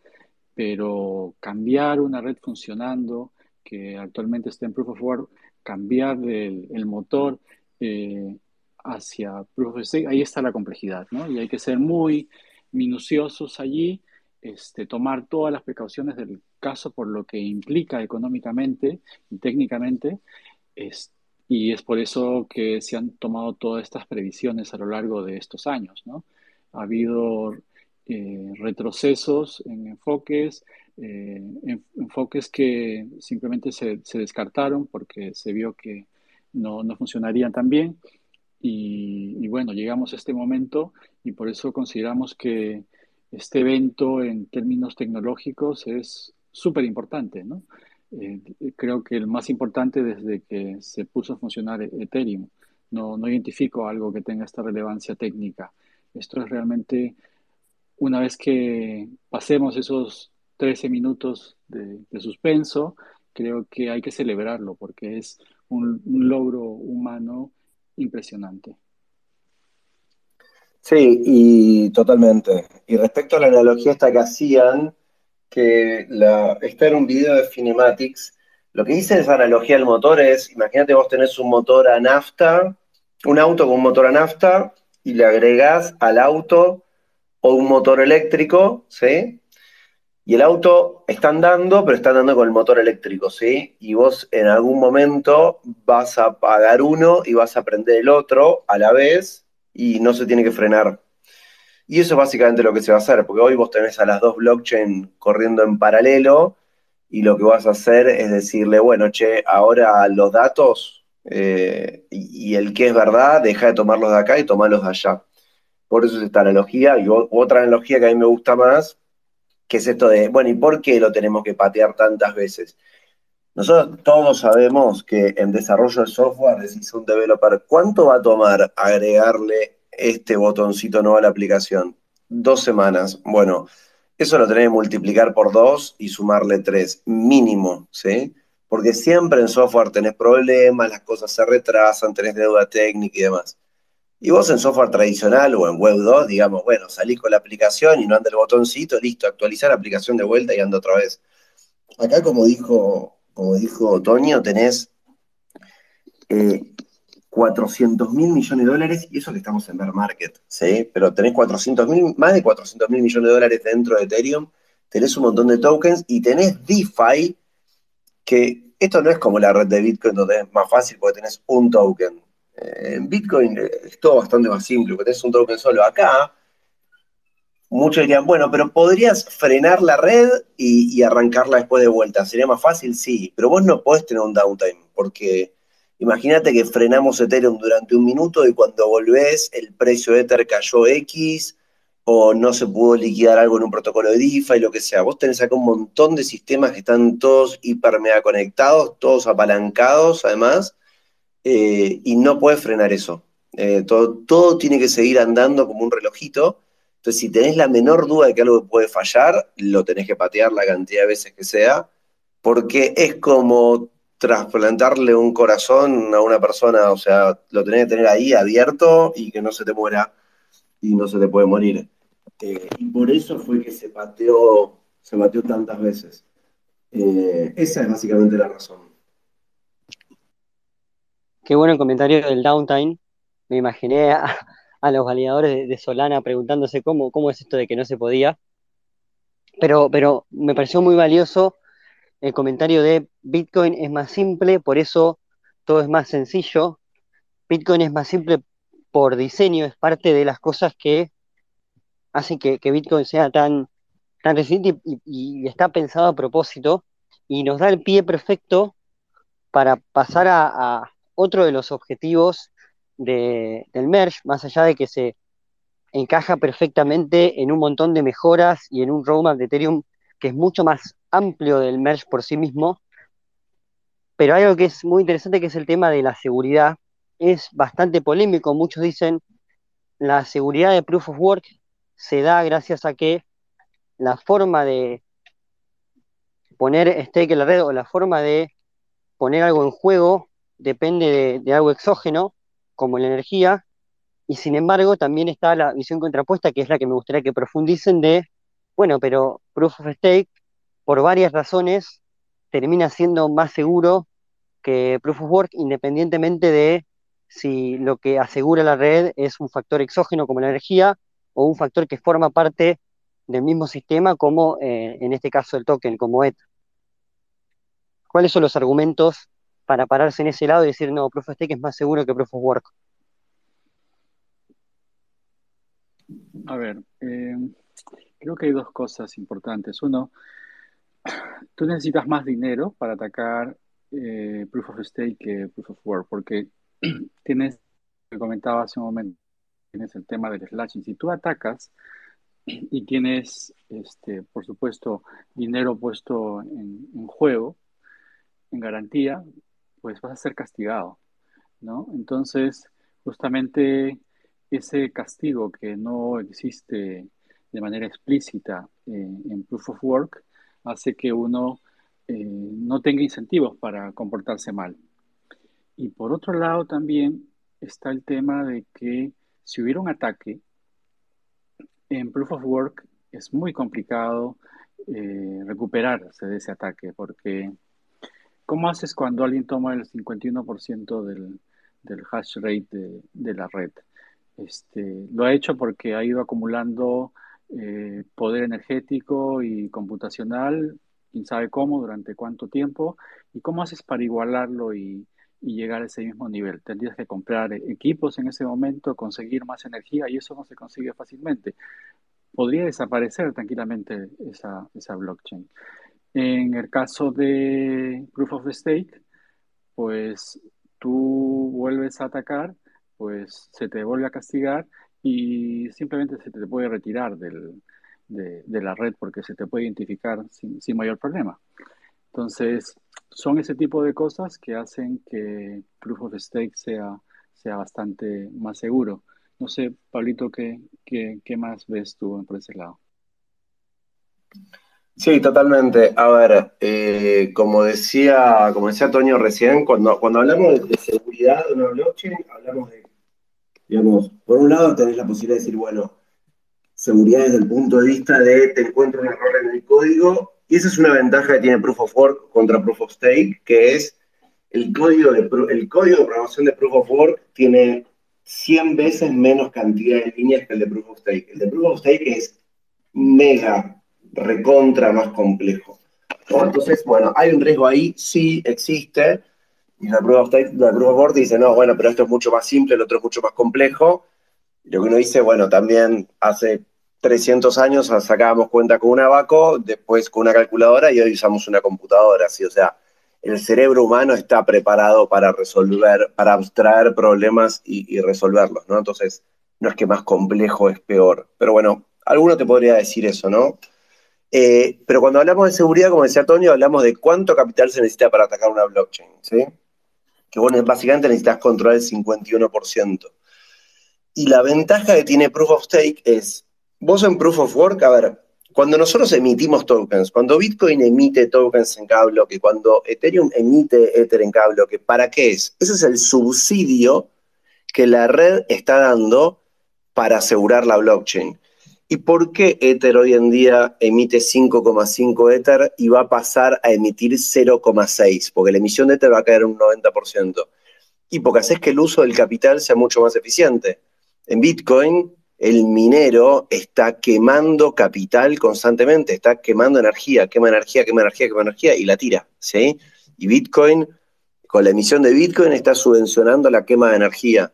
pero cambiar una red funcionando que actualmente está en Proof of Work, cambiar el, motor eh, hacia Proof ahí está la complejidad, ¿no? Y hay que ser muy minuciosos allí, este, tomar todas las precauciones del caso por lo que implica económicamente y técnicamente, y es por eso que se han tomado todas estas previsiones a lo largo de estos años, ¿no? Ha habido eh, retrocesos en enfoques, eh, enfoques que simplemente se, descartaron porque se vio que no, no funcionarían tan bien. Y, bueno, llegamos a este momento y por eso consideramos que este evento en términos tecnológicos es súper importante, ¿no? Eh, creo que el más importante desde que se puso a funcionar Ethereum. No, no identifico algo que tenga esta relevancia técnica. Esto es realmente, una vez que pasemos esos 13 minutos de, suspenso, creo que hay que celebrarlo porque es un, logro humano impresionante. Sí, y totalmente. Y respecto a la analogía esta que hacían, que la, está en un video de Cinematics, lo que dice esa analogía del motor es, imagínate vos tenés un motor a nafta, un auto con un motor a nafta, y le agregás al auto o un motor eléctrico, ¿sí? Y el auto está andando, pero está andando con el motor eléctrico, ¿sí? Y vos en algún momento vas a apagar uno y vas a prender el otro a la vez y no se tiene que frenar. Y eso es básicamente lo que se va a hacer, porque hoy vos tenés a las dos blockchain corriendo en paralelo y lo que vas a hacer es decirle, bueno, che, ahora los datos eh, y, el que es verdad, deja de tomarlos de acá y tomarlos de allá. Por eso es esta analogía. Y otra analogía que a mí me gusta más, que es esto de, bueno, ¿y por qué lo tenemos que patear tantas veces? Nosotros todos sabemos que en desarrollo de software, decís un developer, ¿cuánto va a tomar agregarle este botoncito nuevo a la aplicación? Dos semanas. Bueno, eso lo tenés que multiplicar por dos y sumarle tres, mínimo, ¿sí? Porque siempre en software tenés problemas, las cosas se retrasan, tenés deuda técnica y demás. Y vos en software tradicional o en Web 2, digamos, bueno, salís con la aplicación y no anda el botoncito, listo, actualizar la aplicación de vuelta y anda otra vez. Acá, como dijo, como dijo Toño, tenés eh, 400 mil millones de dólares, y eso que estamos en bear market, ¿sí? Pero tenés 400 mil, más de 400 mil millones de dólares dentro de Ethereum, tenés un montón de tokens y tenés DeFi, que esto no es como la red de Bitcoin donde es más fácil porque tenés un token. Eh, en Bitcoin es todo bastante más simple, porque tenés un token solo acá. Muchos dirían, bueno, pero podrías frenar la red y, y arrancarla después de vuelta. ¿Sería más fácil? Sí, pero vos no podés tener un downtime, porque Imagínate que frenamos Ethereum durante un minuto y cuando volvés el precio de Ether cayó X o no se pudo liquidar algo en un protocolo de DeFi, lo que sea. Vos tenés acá un montón de sistemas que están todos hiper mega conectados, todos apalancados además, eh, y no puedes frenar eso. Eh, todo, todo tiene que seguir andando como un relojito. Entonces, si tenés la menor duda de que algo puede fallar, lo tenés que patear la cantidad de veces que sea, porque es como trasplantarle un corazón a una persona, o sea, lo tenés que tener ahí abierto y que no se te muera y no se te puede morir. Eh, y por eso fue que se pateó, se pateó tantas veces. Esa es básicamente la razón. Qué bueno el comentario del downtime. Me imaginé a, los validadores de, Solana preguntándose cómo, es esto de que no se podía. Pero, me pareció muy valioso el comentario de Bitcoin es más simple, por eso todo es más sencillo. Bitcoin es más simple por diseño, es parte de las cosas que hacen que, Bitcoin sea tan, tan y, está pensado a propósito y nos da el pie perfecto para pasar a, otro de los objetivos del merge, más allá de que se encaja perfectamente en un montón de mejoras y en un roadmap de Ethereum que es mucho más amplio del merge por sí mismo, pero algo que es muy interesante que es el tema de la seguridad. Es bastante polémico, muchos dicen la seguridad de Proof of Work se da gracias a que la forma de poner stake en la red o la forma de poner algo en juego depende de, algo exógeno, como la energía, y sin embargo también está la visión contrapuesta, que es la que me gustaría que profundicen de, bueno, pero Proof of Stake por varias razones, termina siendo más seguro que Proof of Work, independientemente de si lo que asegura la red es un factor exógeno como la energía o un factor que forma parte del mismo sistema como eh, en este caso el token, como ETH. ¿Cuáles son los argumentos para pararse en ese lado y decir, no, Proof of Stake es más seguro que Proof of Work? A ver, eh, creo que hay dos cosas importantes. Uno, tú necesitas más dinero para atacar eh, Proof of Stake que Proof of Work, porque tienes, que comentaba hace un momento, tienes el tema del slashing. Si tú atacas y tienes, este, por supuesto, dinero puesto en juego, en garantía, pues vas a ser castigado, ¿no? Entonces, justamente ese castigo que no existe de manera explícita en Proof of Work, hace que uno eh, no tenga incentivos para comportarse mal. Y por otro lado también está el tema de que si hubiera un ataque, en Proof of Work es muy complicado eh, recuperarse de ese ataque, porque ¿cómo haces cuando alguien toma el 51% del, del hash rate de, la red? Este, lo ha hecho porque ha ido acumulando eh, poder energético y computacional, quién sabe cómo, durante cuánto tiempo, y cómo haces para igualarlo y, llegar a ese mismo nivel. Tendrías que comprar equipos en ese momento, conseguir más energía y eso no se consigue fácilmente. Podría desaparecer tranquilamente esa, esa blockchain. En el caso de Proof of Stake, pues tú vuelves a atacar, pues se te vuelve a castigar y simplemente se te puede retirar de, la red porque se te puede identificar sin, mayor problema. Entonces, son ese tipo de cosas que hacen que Proof of Stake sea, sea bastante más seguro. No sé, Pablito, ¿qué, qué, más ves tú por ese lado? Sí, totalmente. A ver, eh, como decía, como decía Toño recién, cuando, cuando hablamos de, seguridad de una blockchain, hablamos de Digamos, por un lado tenés la posibilidad de decir, bueno, seguridad desde el punto de vista de te encuentro un error en el código, y esa es una ventaja que tiene Proof of Work contra Proof of Stake, que es el código de, el código de programación de Proof of Work tiene 100 veces menos cantidad de líneas que el de Proof of Stake. El de Proof of Stake es mega, recontra más complejo. Entonces, bueno, hay un riesgo ahí, sí existe, y la prueba, la prueba dice, no, bueno, pero esto es mucho más simple, el otro es mucho más complejo. Y lo que uno dice, bueno, también hace 300 años sacábamos cuenta con un abaco, después con una calculadora y hoy usamos una computadora, ¿sí? O sea, el cerebro humano está preparado para resolver, para abstraer problemas y, resolverlos, ¿no? Entonces, no es que más complejo es peor. Pero bueno, alguno te podría decir eso, ¿no? Eh, pero cuando hablamos de seguridad, como decía Antonio, hablamos de cuánto capital se necesita para atacar una blockchain, ¿sí? que bueno, básicamente necesitas controlar el 51%. Y la ventaja que tiene Proof of Stake es, vos en Proof of Work, a ver, cuando nosotros emitimos tokens, cuando Bitcoin emite tokens en cada bloque, cuando Ethereum emite Ether en cada bloque, ¿para qué es? Ese es el subsidio que la red está dando para asegurar la blockchain. ¿Y por qué Ether hoy en día emite 5,5 Ether y va a pasar a emitir 0,6? Porque la emisión de Ether va a caer un 90%. Y porque haces que el uso del capital sea mucho más eficiente. En Bitcoin, el minero está quemando capital constantemente, está quemando energía, quema energía, quema energía, quema energía y la tira, ¿sí? Y Bitcoin, con la emisión de Bitcoin, está subvencionando la quema de energía.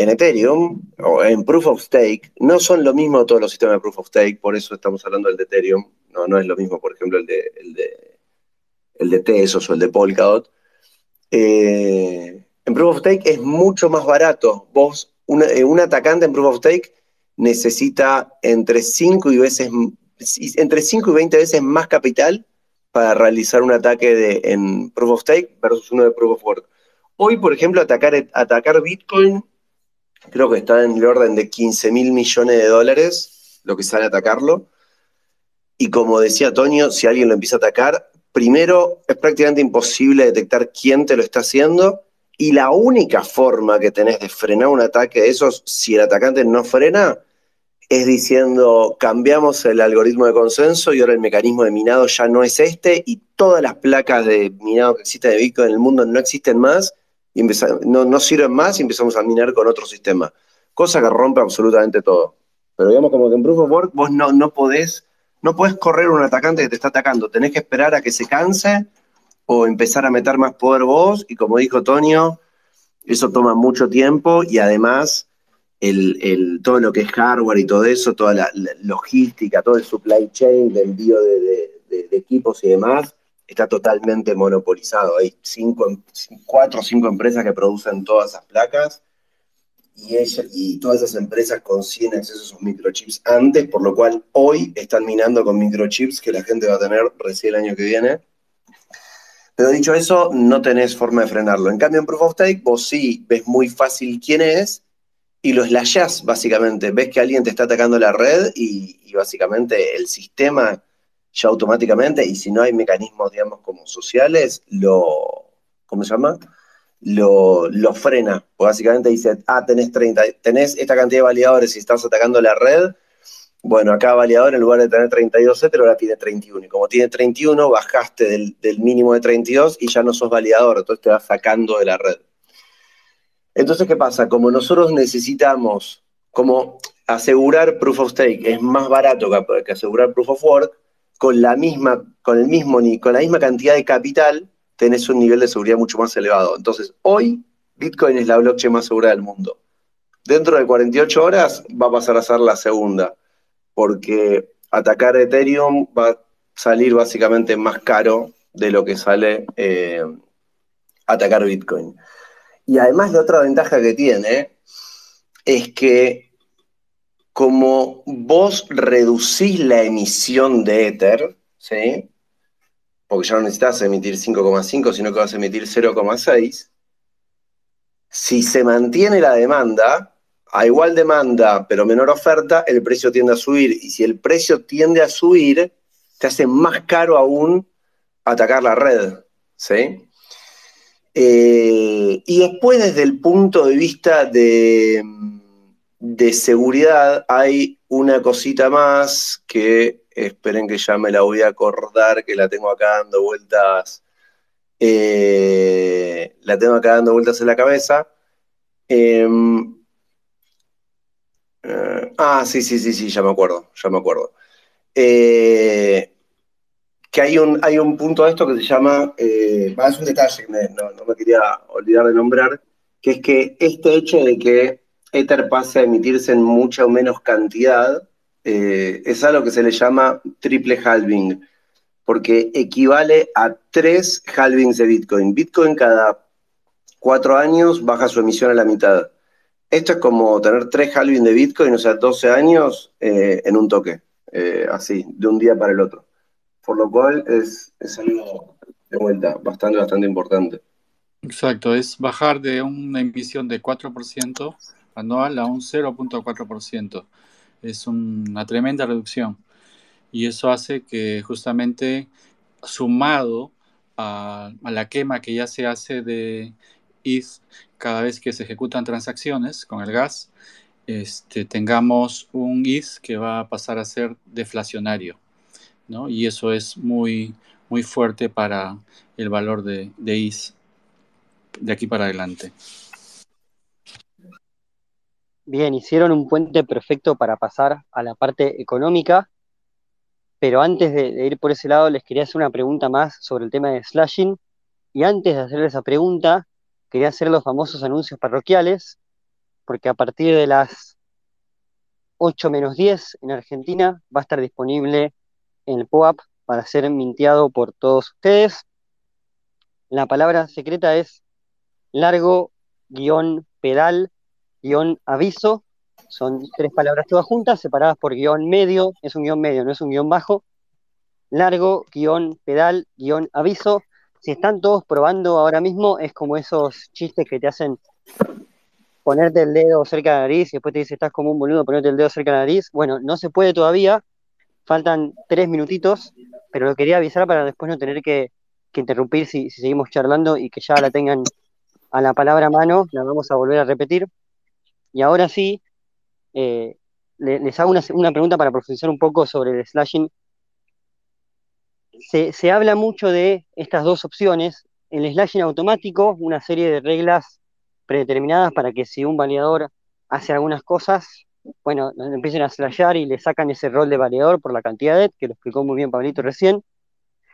En Ethereum o en Proof of Stake no son lo mismo todos los sistemas de Proof of Stake, por eso estamos hablando del de Ethereum, no, no es lo mismo, por ejemplo, el de, el de, el de Tesos o el de Polkadot. Eh, en Proof of Stake es mucho más barato. Vos eh, un atacante en Proof of Stake necesita entre 5 y, veces, entre 5 y 20 veces más capital para realizar un ataque de, en Proof of Stake versus uno de Proof of Work. Hoy, por ejemplo, atacar, atacar Bitcoin creo que está en el orden de 15 mil millones de dólares lo que sale a atacarlo. Y como decía Toño, si alguien lo empieza a atacar, primero es prácticamente imposible detectar quién te lo está haciendo y la única forma que tenés de frenar un ataque de esos, si el atacante no frena, es diciendo, cambiamos el algoritmo de consenso y ahora el mecanismo de minado ya no es este y todas las placas de minado que existen de Bitcoin en el mundo no existen más, y no, no sirven más y empezamos a minar con otro sistema. Cosa que rompe absolutamente todo. Pero digamos como que en Proof of Work vos no, no podés, no podés correr un atacante que te está atacando, tenés que esperar a que se canse o empezar a meter más poder vos, y como dijo Tonio, eso toma mucho tiempo y además el, todo lo que es hardware y todo eso, toda la, logística, todo el supply chain de envío de, equipos y demás, está totalmente monopolizado. Hay cinco, cuatro o cinco empresas que producen todas esas placas y, y todas esas empresas consiguen acceso a esos microchips antes, por lo cual hoy están minando con microchips que la gente va a tener recién el año que viene pero dicho eso, no tenés forma de frenarlo. En cambio, en Proof of Stake, vos sí ves muy fácil quién es y lo slashás, básicamente. Ves que alguien te está atacando la red y, básicamente el sistema ya automáticamente, y si no hay mecanismos, digamos, como sociales, lo, ¿cómo se llama? Lo, lo frena. básicamente dice, ah, tenés 30, tenés esta cantidad de validadores y estás atacando la red, bueno, acá validador en lugar de tener 32 Ether ahora tiene 31. Y como tiene 31, bajaste del, mínimo de 32 y ya no sos validador, entonces te vas sacando de la red. Entonces, ¿qué pasa? Como nosotros necesitamos, como asegurar Proof of Stake es más barato que, asegurar Proof of Work, con la misma, con el mismo, con la misma cantidad de capital, tenés un nivel de seguridad mucho más elevado. Entonces, hoy Bitcoin es la blockchain más segura del mundo. Dentro de 48 horas va a pasar a ser la segunda porque atacar Ethereum va a salir básicamente más caro de lo que sale eh, atacar Bitcoin. Y además la otra ventaja que tiene es que como vos reducís la emisión de Ether, ¿sí? porque ya no necesitas emitir 5,5, sino que vas a emitir 0,6, si se mantiene la demanda, a igual demanda pero menor oferta, el precio tiende a subir. Y si el precio tiende a subir, te hace más caro aún atacar la red. ¿sí? Eh, y después, desde el punto de vista de, de, seguridad, hay una cosita más que esperen que ya me la voy a acordar, que la tengo acá dando vueltas. Eh, la tengo acá dando vueltas en la cabeza. Em, eh, ah, sí, sí, sí, sí, ya me acuerdo, ya me acuerdo. Eh, que hay un, hay un punto de esto que se llama, es un detalle que no, me quería olvidar de nombrar, que es que este hecho de que Ether pase a emitirse en mucha o menos cantidad es algo que se le llama triple halving, porque equivale a tres halvings de Bitcoin. Bitcoin cada cuatro años baja su emisión a la mitad. Esto es como tener tres halving de Bitcoin, o sea, 12 años eh, en un toque, eh, así, de un día para el otro. Por lo cual es, algo de vuelta bastante, bastante importante. Exacto, es bajar de una emisión de 4% anual a un 0.4%. Es una tremenda reducción. Y eso hace que justamente sumado a, la quema que ya se hace de ETH cada vez que se ejecutan transacciones con el gas, este, tengamos un ETH que va a pasar a ser deflacionario. ¿no? Y eso es muy, muy fuerte para el valor de, de ETH de aquí para adelante. Bien, hicieron un puente perfecto para pasar a la parte económica, pero antes de, ir por ese lado les quería hacer una pregunta más sobre el tema de slashing, y antes de hacer esa pregunta, quería hacer los famosos anuncios parroquiales, porque a partir de las 8 menos 10 en Argentina va a estar disponible en el POAP para ser minteado por todos ustedes. La palabra secreta es largo guion pedal guion aviso. Son tres palabras todas juntas, separadas por guion medio. Es un guion medio, no es un guion bajo. Largo, guion pedal, guion aviso. Si están todos probando ahora mismo, es como esos chistes que te hacen ponerte el dedo cerca de la nariz y después te dice estás como un boludo ponerte el dedo cerca de la nariz. Bueno, no se puede todavía. Faltan tres minutitos, pero lo quería avisar para después no tener que, interrumpir si, seguimos charlando y que ya la tengan a la palabra mano, la vamos a volver a repetir. Y ahora sí, eh, les hago una, pregunta para profundizar un poco sobre el slashing. Se, habla mucho de estas dos opciones. El slashing automático, una serie de reglas predeterminadas para que si un validador hace algunas cosas, bueno, empiecen a slashear y le sacan ese rol de validador por la cantidad de, que lo explicó muy bien Pablito recién.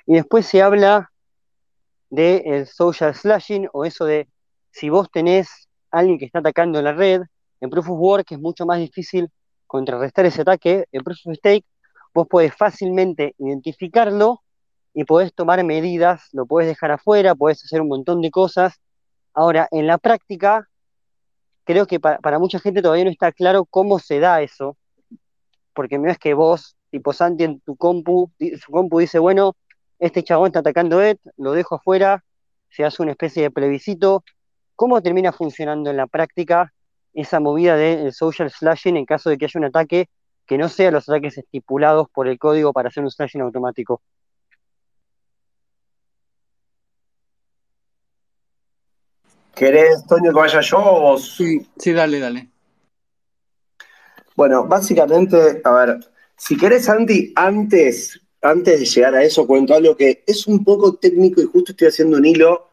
Y después se habla de el social slashing o eso de si vos tenés alguien que está atacando la red, en Proof of Work es mucho más difícil contrarrestar ese ataque. En Proof of Stake vos podés fácilmente identificarlo y podés tomar medidas, lo podés dejar afuera, podés hacer un montón de cosas. Ahora, en la práctica, creo que para, mucha gente todavía no está claro cómo se da eso, porque no es que vos, tipo Santi en tu compu, su compu dice, bueno, este chabón está atacando Ed, lo dejo afuera, se hace una especie de plebiscito, ¿Cómo termina funcionando en la práctica esa movida de social slashing en caso de que haya un ataque que no sea los ataques estipulados por el código para hacer un slashing automático? ¿Querés, Toño, que vaya yo o? Sí, sí, dale, dale. Bueno, básicamente, a ver, si querés, Andy, antes, antes de llegar a eso, cuento algo que es un poco técnico y justo estoy haciendo un hilo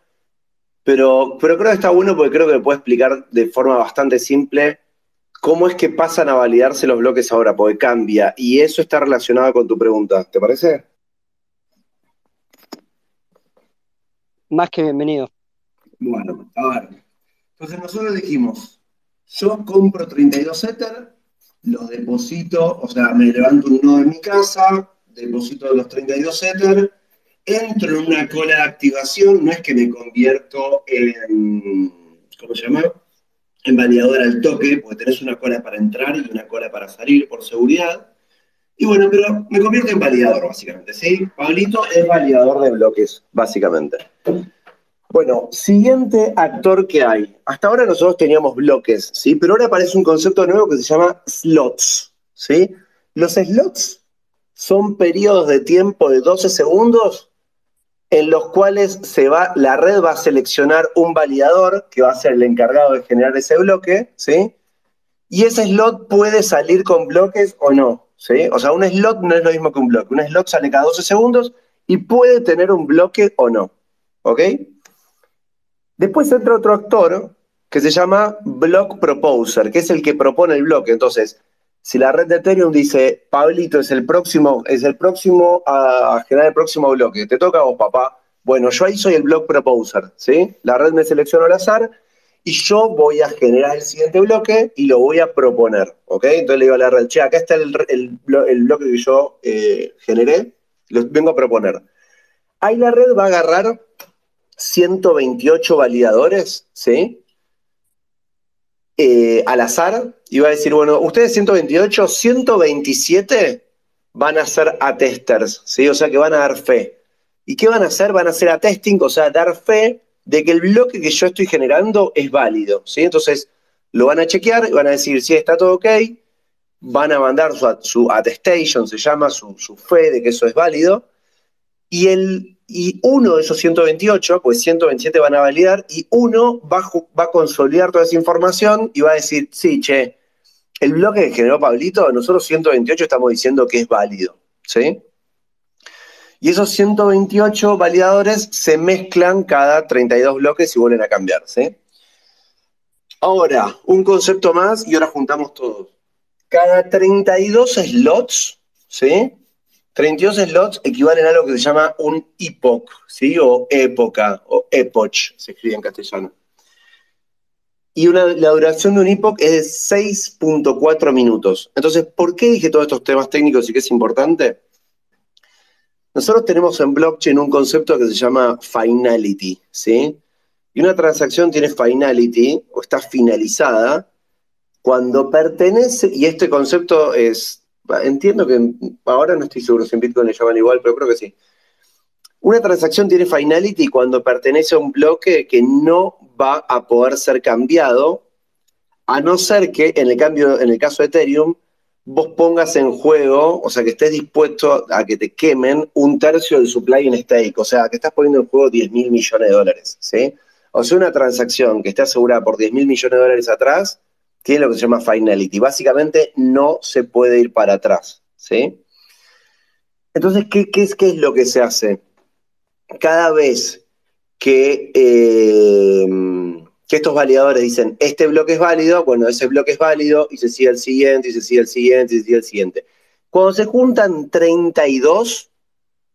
pero, pero creo que está bueno porque creo que puede explicar de forma bastante simple cómo es que pasan a validarse los bloques ahora, porque cambia. Y eso está relacionado con tu pregunta. ¿Te parece? Más que bienvenido. Bueno, a ver. Entonces nosotros dijimos, yo compro 32 Ether, los deposito, o sea, me levanto un nodo en mi casa, deposito los 32 Ether, entro en una cola de activación, no es que me convierto en, ¿cómo se llama? En validador al toque, porque tenés una cola para entrar y una cola para salir por seguridad. Y bueno, pero me convierto en validador, básicamente, ¿sí? Pablito es validador de bloques, básicamente. Bueno, siguiente actor que hay. Hasta ahora nosotros teníamos bloques, ¿sí? Pero ahora aparece un concepto nuevo que se llama slots, ¿sí? Los slots son periodos de tiempo de 12 segundos en los cuales se va, la red va a seleccionar un validador que va a ser el encargado de generar ese bloque, ¿sí? Y ese slot puede salir con bloques o no, ¿sí? O sea, un slot no es lo mismo que un bloque. Un slot sale cada 12 segundos y puede tener un bloque o no, ¿ok? Después entra otro actor que se llama Block Proposer, que es el que propone el bloque. Entonces, si la red de Ethereum dice, Pablito es el próximo, es el próximo a generar el próximo bloque, te toca a vos, papá. Bueno, yo ahí soy el block proposer, ¿sí? La red me selecciona al azar y yo voy a generar el siguiente bloque y lo voy a proponer, ¿ok? Entonces le digo a la red, che, acá está el, bloque que yo eh, generé, lo vengo a proponer. Ahí la red va a agarrar 128 validadores, ¿sí? Eh, al azar y va a decir, bueno, ustedes 128, 127 van a ser attesters, ¿sí? O sea que van a dar fe. ¿Y qué van a hacer? Van a hacer attesting, o sea, dar fe de que el bloque que yo estoy generando es válido, ¿sí? Entonces, lo van a chequear y van a decir, si está todo ok, van a mandar su, attestation, se llama, su, fe de que eso es válido, y, el, y uno de esos 128, pues 127 van a validar, y uno va, va a consolidar toda esa información y va a decir, sí, che, el bloque que generó Pablito, nosotros 128 estamos diciendo que es válido, ¿sí? Y esos 128 validadores se mezclan cada 32 bloques y vuelven a cambiar, ¿sí? Ahora, un concepto más y ahora juntamos todos. Cada 32 slots, ¿sí? 32 slots equivalen a lo que se llama un epoch, ¿sí? O época, o epoch, se escribe en castellano. Y la duración de un epoch es de 6.4 minutos. Entonces, ¿por qué dije todos estos temas técnicos y qué es importante? Nosotros tenemos en blockchain un concepto que se llama finality, ¿sí? Y una transacción tiene finality o está finalizada cuando pertenece, y este concepto es, entiendo que ahora no estoy seguro si en Bitcoin le llaman igual, pero creo que sí. Una transacción tiene finality cuando pertenece a un bloque que no va a poder ser cambiado, a no ser que en el cambio, en el caso de Ethereum, vos pongas en juego, o sea, que estés dispuesto a que te quemen un tercio del supply en stake, o sea, que estás poniendo en juego 10 mil millones de dólares, ¿sí? O sea, una transacción que esté asegurada por 10 mil millones de dólares atrás tiene lo que se llama finality. Básicamente no se puede ir para atrás. ¿sí? Entonces, ¿qué, es, qué es lo que se hace? Cada vez que, eh, que estos validadores dicen, este bloque es válido, bueno, ese bloque es válido y se sigue el siguiente, y se sigue el siguiente, y se sigue el siguiente. Cuando se juntan 32,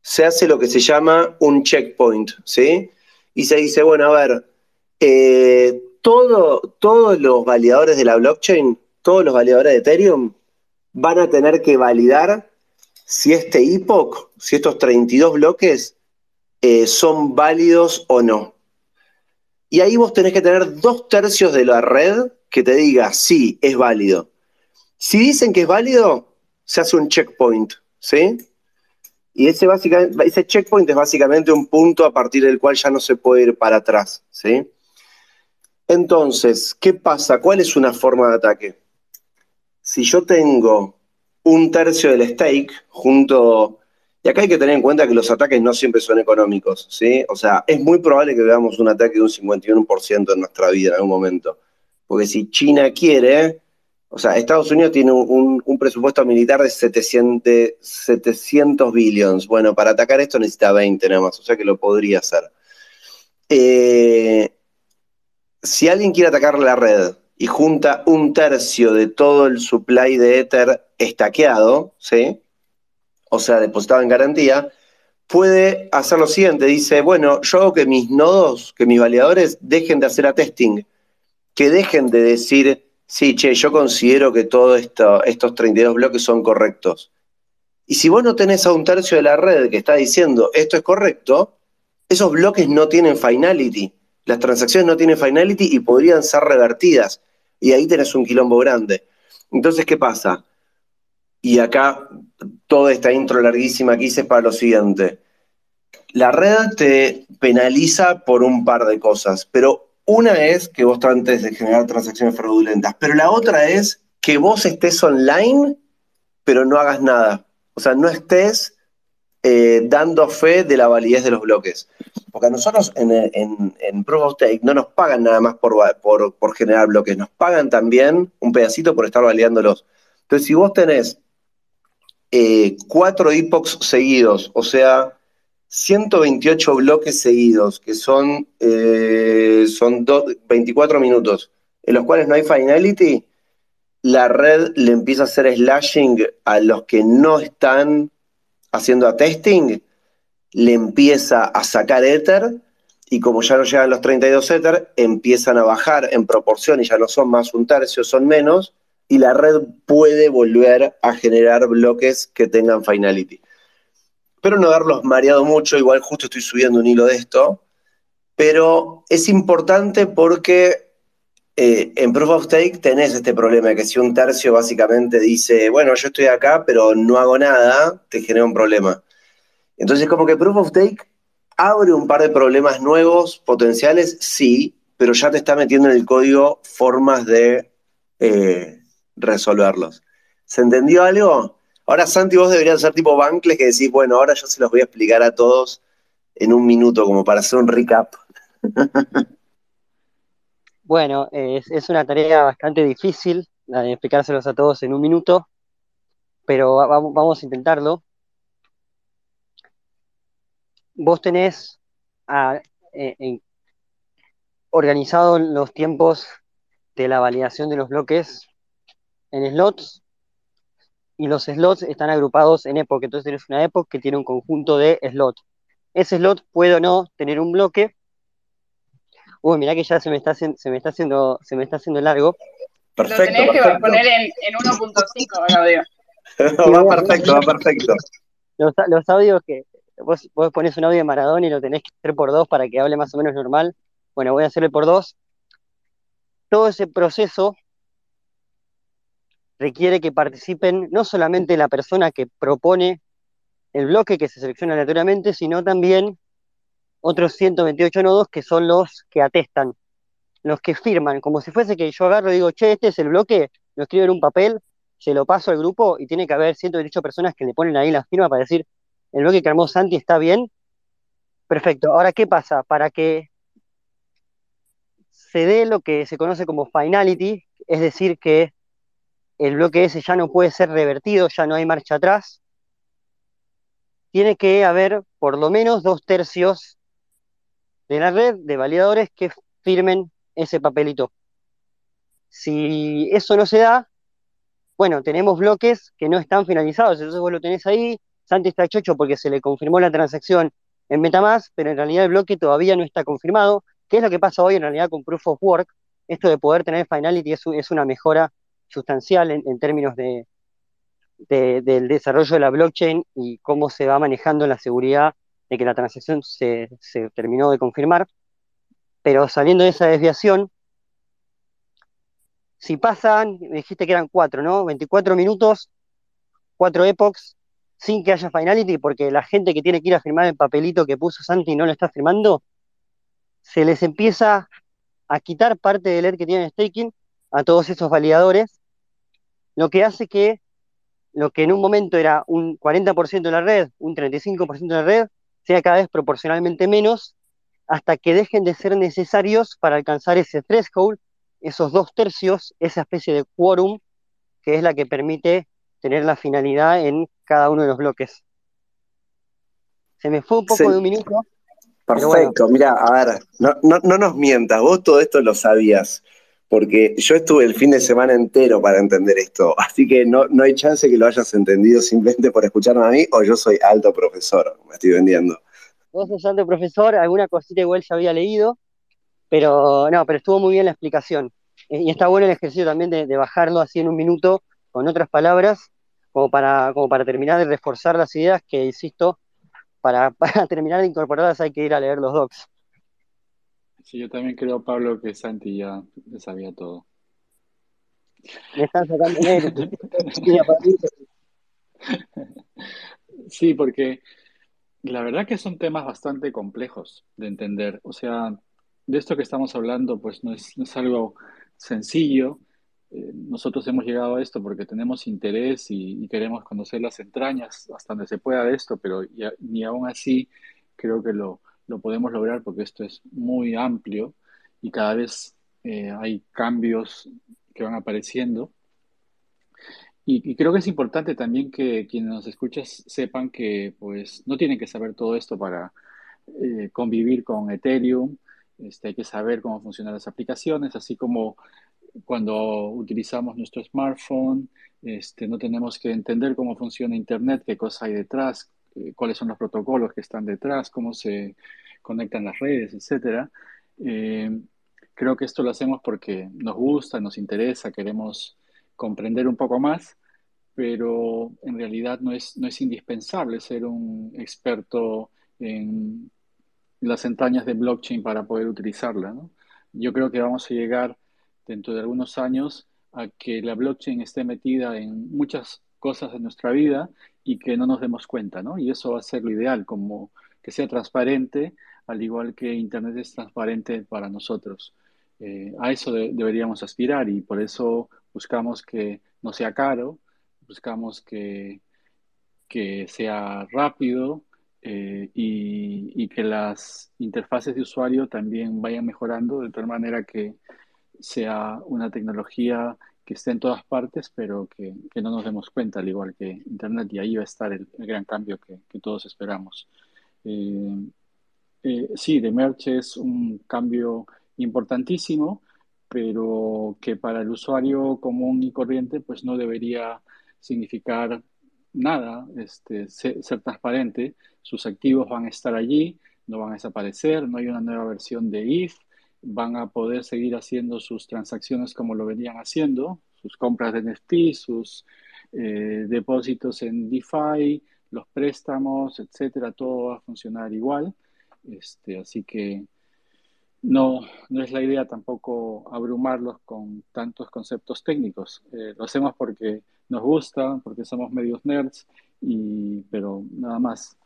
se hace lo que se llama un checkpoint, ¿sí? y se dice, bueno, a ver, eh, todo, todos los validadores de la blockchain, todos los validadores de Ethereum, van a tener que validar si este epoch, si estos 32 bloques eh, son válidos o no. Y ahí vos tenés que tener dos tercios de la red que te diga, sí, es válido. Si dicen que es válido, se hace un checkpoint, ¿sí? Y ese, básicamente, ese checkpoint es básicamente un punto a partir del cual ya no se puede ir para atrás. ¿sí? Entonces, ¿qué pasa? ¿Cuál es una forma de ataque? Si yo tengo un tercio del stake junto... Y acá hay que tener en cuenta que los ataques no siempre son económicos, ¿sí? O sea, es muy probable que veamos un ataque de un 51% en nuestra vida en algún momento. Porque si China quiere, o sea, Estados Unidos tiene un, presupuesto militar de 700, 700 billions. Bueno, para atacar esto necesita 20 nada más, o sea que lo podría hacer. Eh, si alguien quiere atacar la red y junta un tercio de todo el supply de Ether estaqueado, ¿sí? O sea, depositado en garantía, puede hacer lo siguiente. Dice, bueno, yo hago que mis nodos, que mis validadores dejen de hacer a testing, que dejen de decir Sí, che, yo considero que todos estos 32 bloques son correctos. Y si vos no tenés a un tercio de la red que está diciendo esto es correcto, esos bloques no tienen finality. Las transacciones no tienen finality y podrían ser revertidas. Y ahí tenés un quilombo grande. Entonces, ¿qué pasa? Y acá toda esta intro larguísima que hice es para lo siguiente. La red te penaliza por un par de cosas, pero una es que vos trates de generar transacciones fraudulentas, pero la otra es que vos estés online, pero no hagas nada. O sea, no estés eh, dando fe de la validez de los bloques. Porque a nosotros en, en, Proof of Stake no nos pagan nada más por, por, generar bloques, nos pagan también un pedacito por estar validándolos. Entonces, si vos tenés eh, cuatro epochs seguidos, o sea, 128 bloques seguidos, que son, eh, son 24 minutos, en los cuales no hay finality, la red le empieza a hacer slashing a los que no están haciendo a testing, le empieza a sacar Ether, y como ya no llegan los 32 Ether, empiezan a bajar en proporción y ya no son más un tercio, son menos, y la red puede volver a generar bloques que tengan finality. Espero no haberlos mareado mucho, igual justo estoy subiendo un hilo de esto, pero es importante porque eh, en Proof of Stake tenés este problema de que si un tercio básicamente dice, bueno, yo estoy acá, pero no hago nada, te genera un problema. Entonces, como que Proof of Stake abre un par de problemas nuevos, potenciales, sí, pero ya te está metiendo en el código formas de eh, resolverlos. ¿Se entendió algo? Ahora, Santi, vos deberías ser tipo Bankless que decís, bueno, ahora yo se los voy a explicar a todos en un minuto, como para hacer un recap. Bueno, es, una tarea bastante difícil, la de explicárselos a todos en un minuto, pero vamos, a intentarlo. Vos tenés eh, organizado los tiempos de la validación de los bloques en slots y los slots están agrupados en epoch. Entonces tienes una epoch que tiene un conjunto de slots. Ese slot puede o no tener un bloque uy, mirá que ya se me está, se me está, haciendo, se me está haciendo largo. Perfecto. Lo tenés que poner en, en 1.5, Claudio. va perfecto, va perfecto. Los, los audios que vos, vos pones un audio de Maradona y lo tenés que hacer por dos para que hable más o menos normal. Bueno, voy a hacerle por dos. Todo ese proceso requiere que participen no solamente la persona que propone el bloque que se selecciona aleatoriamente, sino también otros 128 nodos que son los que atestan, los que firman, como si fuese que yo agarro y digo, che, este es el bloque, lo escribo en un papel, se lo paso al grupo y tiene que haber 128 personas que le ponen ahí la firma para decir, el bloque que armó Santi está bien. Perfecto. Ahora, ¿qué pasa? Para que se dé lo que se conoce como finality, es decir, que el bloque ese ya no puede ser revertido, ya no hay marcha atrás, tiene que haber por lo menos dos tercios de la red de validadores que firmen ese papelito. Si eso no se da, bueno, tenemos bloques que no están finalizados, entonces vos lo tenés ahí, Santi está chocho porque se le confirmó la transacción en Metamask, pero en realidad el bloque todavía no está confirmado. ¿Qué es lo que pasa hoy en realidad con Proof of Work? Esto de poder tener finality es, una mejora sustancial en, términos de, del desarrollo de la blockchain y cómo se va manejando la seguridad de que la transacción se, terminó de confirmar, pero saliendo de esa desviación, si pasan, me dijiste que eran cuatro, ¿no? 24 minutos, cuatro epochs, sin que haya finality, porque la gente que tiene que ir a firmar el papelito que puso Santi no lo está firmando, se les empieza a quitar parte del ER que tienen staking a todos esos validadores, lo que hace que lo que en un momento era un 40% de la red, un 35% de la red, sea cada vez proporcionalmente menos hasta que dejen de ser necesarios para alcanzar ese threshold, esos dos tercios, esa especie de quórum que es la que permite tener la finalidad en cada uno de los bloques. Se me fue un poco de un minuto. Perfecto, mira, a ver, no, no, nos mientas, vos todo esto lo sabías, porque yo estuve el fin de semana entero para entender esto, así que no, no hay chance que lo hayas entendido simplemente por escucharme a mí o yo soy alto profesor, me estoy vendiendo. Vos sos alto profesor, alguna cosita igual ya había leído, pero no, pero estuvo muy bien la explicación. Eh, y está bueno el ejercicio también de, bajarlo así en un minuto, con otras palabras, como para, como para terminar de reforzar las ideas que, insisto, para, para terminar de incorporarlas hay que ir a leer los docs. Sí, yo también creo, Pablo, que Santi ya sabía todo. Me están sacando Sí, porque la verdad que son temas bastante complejos de entender. O sea, de esto que estamos hablando, pues no es, algo sencillo. Eh, nosotros hemos llegado a esto porque tenemos interés y, queremos conocer las entrañas hasta donde se pueda de esto, pero ni aún así creo que lo, podemos lograr porque esto es muy amplio y cada vez eh, hay cambios que van apareciendo. Y, creo que es importante también que quienes nos escuchan sepan que pues no tienen que saber todo esto para eh, convivir con Ethereum. Este, hay que saber cómo funcionan las aplicaciones, así como cuando utilizamos nuestro smartphone, este, no tenemos que entender cómo funciona Internet, qué cosa hay detrás, eh, cuáles son los protocolos que están detrás, cómo se conectan las redes, etc. Eh, creo que esto lo hacemos porque nos gusta, nos interesa, queremos comprender un poco más, pero en realidad no es, no es indispensable ser un experto en las entrañas de blockchain para poder utilizarla. Yo creo que vamos a llegar dentro de algunos años a que la blockchain esté metida en muchas cosas de nuestra vida y que no nos demos cuenta, ¿no? Y eso va a ser lo ideal, como que sea transparente, al igual que Internet es transparente para nosotros. Eh, a eso deberíamos aspirar y por eso buscamos que no sea caro, buscamos que, que sea rápido eh, y, y, que las interfaces de usuario también vayan mejorando de tal manera que sea una tecnología que esté en todas partes, pero que, no nos demos cuenta, al igual que Internet, y ahí va a estar el, gran cambio que, que todos esperamos. Eh, eh, sí, de Merch es un cambio importantísimo, pero que para el usuario común y corriente pues no debería significar nada, este, ser, ser, transparente, sus activos van a estar allí, no van a desaparecer, no hay una nueva versión de IF, van a poder seguir haciendo sus transacciones como lo venían haciendo, sus compras de NFT, sus eh, depósitos en DeFi, los préstamos, etcétera, todo va a funcionar igual. Este, así que no, no es la idea tampoco abrumarlos con tantos conceptos técnicos. Eh, lo hacemos porque nos gusta, porque somos medios nerds, y, pero nada más.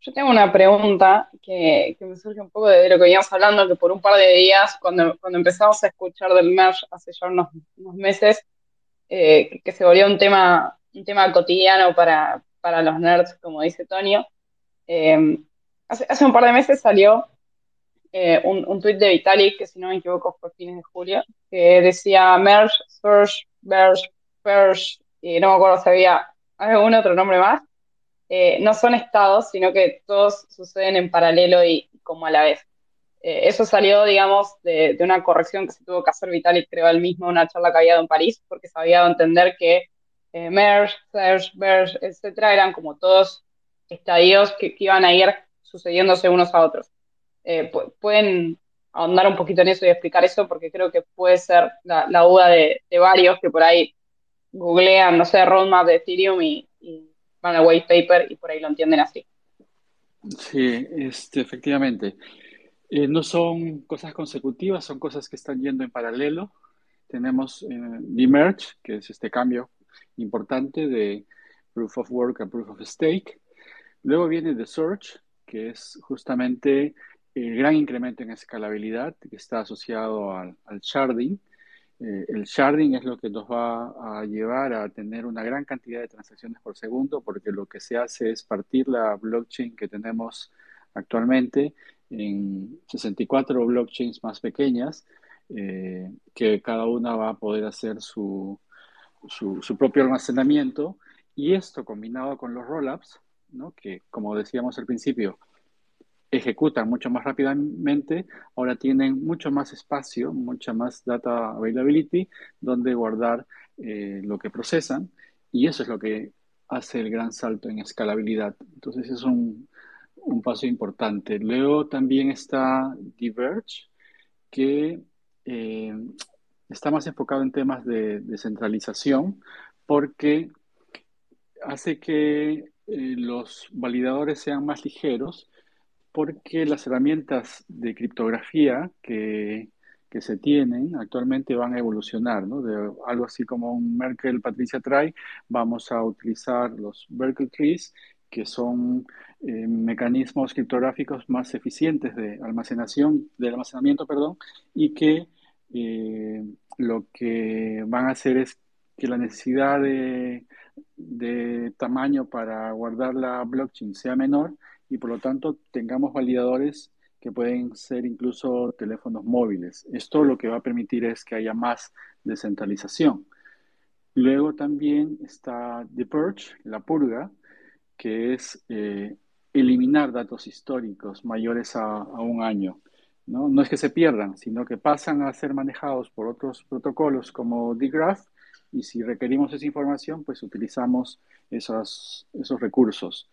Yo tengo una pregunta que, que, me surge un poco de lo que veníamos hablando, que por un par de días, cuando, cuando empezamos a escuchar del merge hace ya unos, unos meses, eh, que, se volvió un tema, un tema cotidiano para, para los nerds, como dice Tonio. Eh, hace, hace, un par de meses salió eh, un, un tuit de Vitalik, que si no me equivoco fue fines de julio, que decía merge, search, merge, purge, y no me acuerdo si había algún otro nombre más. Eh, no son estados, sino que todos suceden en paralelo y como a la vez. Eh, eso salió, digamos, de, una corrección que se tuvo que hacer Vitalik, creo, él mismo, una charla que había dado en París, porque se había dado a entender que eh, merge, search, merge, etcétera, eran como todos estadios que, que, iban a ir sucediéndose unos a otros. Eh, pueden ahondar un poquito en eso y explicar eso, porque creo que puede ser la, la duda de, varios que por ahí googlean, no sé, roadmap de Ethereum y van white paper y por ahí lo entienden así. Sí, este, efectivamente. Eh, no son cosas consecutivas, son cosas que están yendo en paralelo. Tenemos eh, the merge, que es este cambio importante de proof of work a proof of stake. Luego viene the search, que es justamente el gran incremento en escalabilidad que está asociado al, al sharding. Eh, el sharding es lo que nos va a llevar a tener una gran cantidad de transacciones por segundo, porque lo que se hace es partir la blockchain que tenemos actualmente en 64 blockchains más pequeñas, eh, que cada una va a poder hacer su, su, su, propio almacenamiento. Y esto combinado con los rollups, ¿no? que como decíamos al principio, ejecutan mucho más rápidamente, ahora tienen mucho más espacio, mucha más data availability, donde guardar eh, lo que procesan, y eso es lo que hace el gran salto en escalabilidad. Entonces es un, un paso importante. Luego también está Diverge, que eh, está más enfocado en temas de descentralización, porque hace que eh, los validadores sean más ligeros porque las herramientas de criptografía que, que, se tienen actualmente van a evolucionar, ¿no? De algo así como un Merkle Patricia Try, vamos a utilizar los Merkle Trees, que son eh, mecanismos criptográficos más eficientes de almacenación, de almacenamiento, perdón, y que eh, lo que van a hacer es que la necesidad de tamaño para guardar la blockchain sea menor y por lo tanto tengamos validadores que pueden ser incluso teléfonos móviles. Esto lo que va a permitir es que haya más descentralización. Luego también está The Purge, la purga, que es eh, eliminar datos históricos mayores a, un año. ¿no? ¿no? es que se pierdan, sino que pasan a ser manejados por otros protocolos como DGraph y si requerimos esa información, pues utilizamos esos recursos.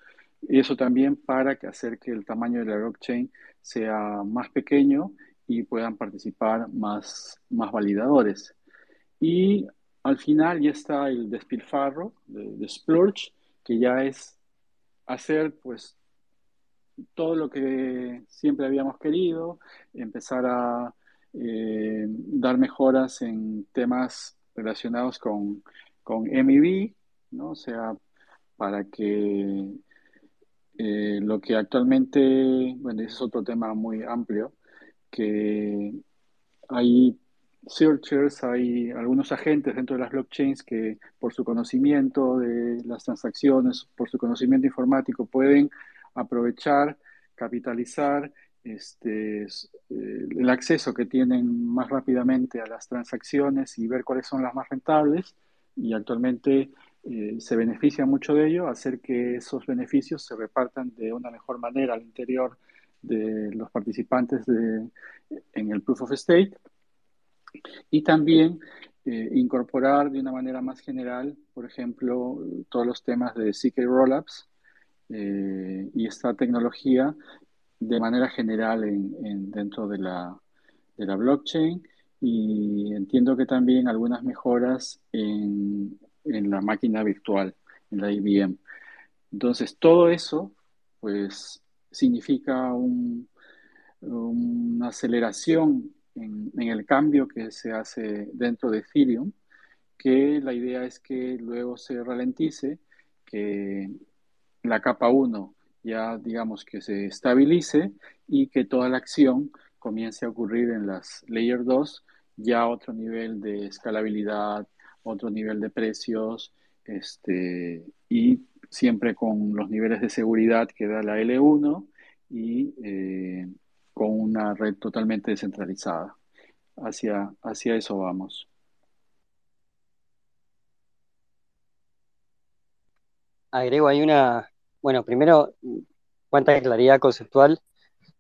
Eso también para que hacer que el tamaño de la blockchain sea más pequeño y puedan participar más, más validadores. Y al final ya está el despilfarro de, Splurge, que ya es hacer pues todo lo que siempre habíamos querido, empezar a eh, dar mejoras en temas relacionados con, con MIB, ¿no? O sea, para que eh, lo que actualmente, bueno, ese es otro tema muy amplio, que hay searchers, hay algunos agentes dentro de las blockchains que por su conocimiento de las transacciones, por su conocimiento informático, pueden aprovechar, capitalizar este, eh, el acceso que tienen más rápidamente a las transacciones y ver cuáles son las más rentables. Y actualmente eh, se beneficia mucho de ello, hacer que esos beneficios se repartan de una mejor manera al interior de los participantes de, en el Proof of Stake. Y también eh, incorporar de una manera más general, por ejemplo, todos los temas de CK Rollups eh, y esta tecnología de manera general en, dentro de la, de la blockchain. Y entiendo que también algunas mejoras en, en la máquina virtual, en la IBM. Entonces, todo eso, pues, significa un, una aceleración en, el cambio que se hace dentro de Ethereum, que la idea es que luego se ralentice, que la capa 1 ya digamos que se estabilice y que toda la acción comience a ocurrir en las layer 2, ya otro nivel de escalabilidad, otro nivel de precios, este, y siempre con los niveles de seguridad que da la L1 y eh, con una red totalmente descentralizada. Hacia, hacia eso vamos. Agrego ahí una, bueno, primero, cuánta claridad conceptual,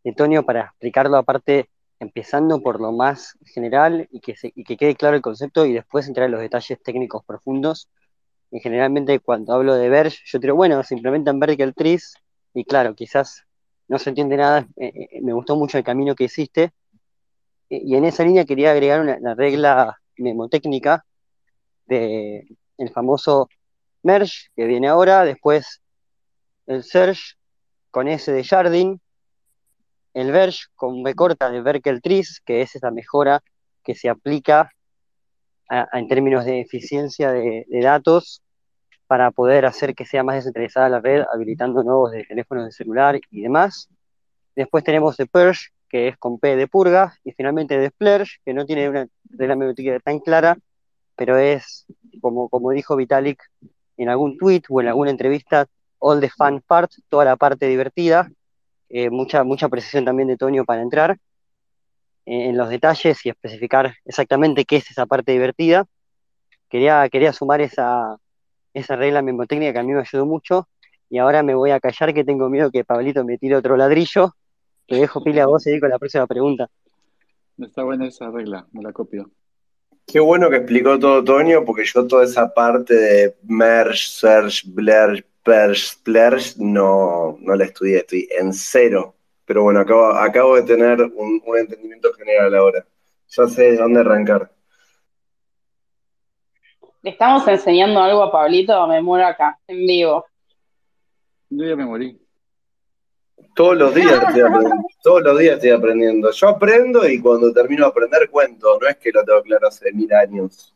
Antonio, para explicarlo aparte, empezando por lo más general y que, y que quede claro el concepto y después entrar en los detalles técnicos profundos. Y generalmente cuando hablo de Verge, yo digo, bueno, se implementan Vertical Trees y claro, quizás no se entiende nada, eh, eh, me gustó mucho el camino que hiciste. y en esa línea quería agregar una, regla memotécnica de famoso merge que viene ahora, después el search con S de Jardín, el verge con B corta de Berkel Trees, que es esa mejora que se aplica en términos de eficiencia de, datos para poder hacer que sea más descentralizada la red, habilitando nuevos de teléfonos de celular y demás. Después tenemos The Purge, que es con P de purga, y finalmente The Splurge, que no tiene una regla biblioteca tan clara, pero es, como, como dijo Vitalik en algún tweet o en alguna entrevista, all the fun part, toda la parte divertida, eh, mucha, mucha precisión también de Tonio para entrar eh, en los detalles y especificar exactamente qué es esa parte divertida. Quería, quería sumar esa, esa regla memotécnica que a mí me ayudó mucho. Y ahora me voy a callar que tengo miedo que Pablito me tire otro ladrillo. Te dejo pila a vos y con la próxima pregunta. Está buena esa regla, me la copio. Qué bueno que explicó todo Tonio, porque yo toda esa parte de merge, search, blur, splurge no, no la estudié, estoy en cero. Pero bueno, acabo, acabo de tener un, un entendimiento general ahora. Ya sé de dónde arrancar. ¿Le estamos enseñando algo a Pablito? Me muero acá, en vivo. Yo ya me morí. Todos los días estoy aprendiendo. Todos los días estoy aprendiendo. Yo aprendo y cuando termino de aprender cuento. No es que lo tengo claro hace mil años.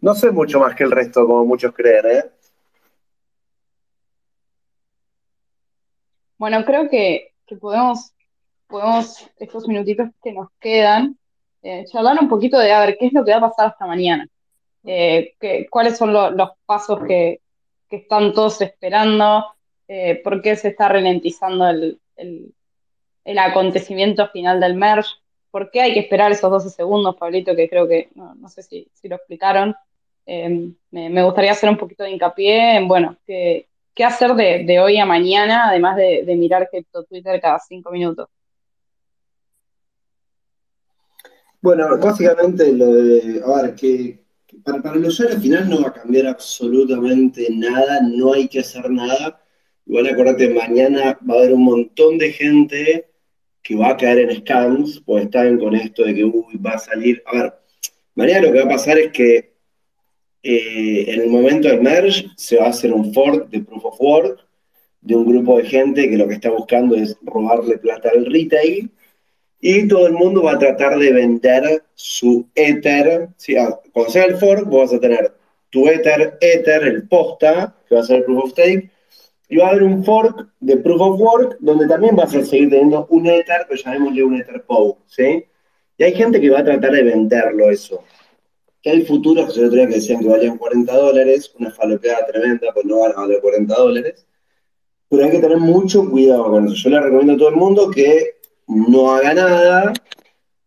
No sé mucho más que el resto, como muchos creen, ¿eh? Bueno, creo que, podemos, podemos, estos minutitos que nos quedan, eh, charlar un poquito de a ver qué es lo que va a pasar hasta mañana. Eh, cuáles son los pasos que, están todos esperando, eh, por qué se está ralentizando el, acontecimiento final del merge, por qué hay que esperar esos 12 segundos, Pablito, que creo que, no, sé si, lo explicaron. Eh, me, gustaría hacer un poquito de hincapié en, bueno, qué, hacer de, hoy a mañana, además de, mirar Twitter cada cinco minutos. Bueno, básicamente lo de, a ver, que para, para, el usuario final no va a cambiar absolutamente nada, no hay que hacer nada. Igual acordate, mañana va a haber un montón de gente que va a caer en scams, pues están con esto de que va a salir. A ver, mañana lo que va a pasar es que eh, en el momento del merge se va a hacer un fork de proof of work de un grupo de gente que lo que está buscando es robarle plata al retail y todo el mundo va a tratar de vender su Ether. ¿sí? Ah, cuando sea el fork, vos vas a tener tu Ether, Ether, el posta, que va a ser el Proof of Stake, y va a haber un fork de Proof of Work, donde también vas a seguir teniendo un Ether, pero llamémosle un Ether POW, ¿sí? Y hay gente que va a tratar de venderlo eso. Que hay futuros que yo que decían que valían 40 dólares, una falopeada tremenda, pues no van a valer 40 dólares. Pero hay que tener mucho cuidado con eso. Yo le recomiendo a todo el mundo que no haga nada,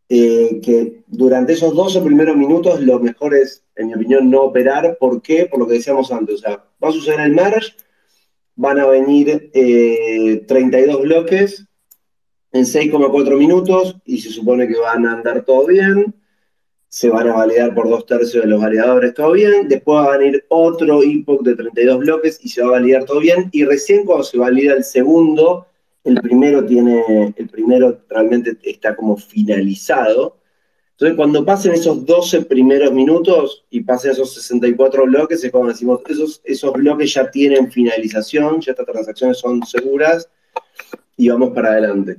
eh, que durante esos 12 primeros minutos lo mejor es, en mi opinión, no operar. ¿Por qué? Por lo que decíamos antes. O sea, va a suceder el merge, van a venir 32 eh, bloques en 6,4 minutos y se supone que van a andar todo bien. Se van a validar por dos tercios de los variadores todo bien. Después va a venir otro epoch de 32 bloques y se va a validar todo bien. Y recién cuando se valida el segundo, el primero tiene, el primero realmente está como finalizado. Entonces, cuando pasen esos 12 primeros minutos y pasen esos 64 bloques, es cuando decimos, esos, esos bloques ya tienen finalización, ya estas transacciones son seguras y vamos para adelante.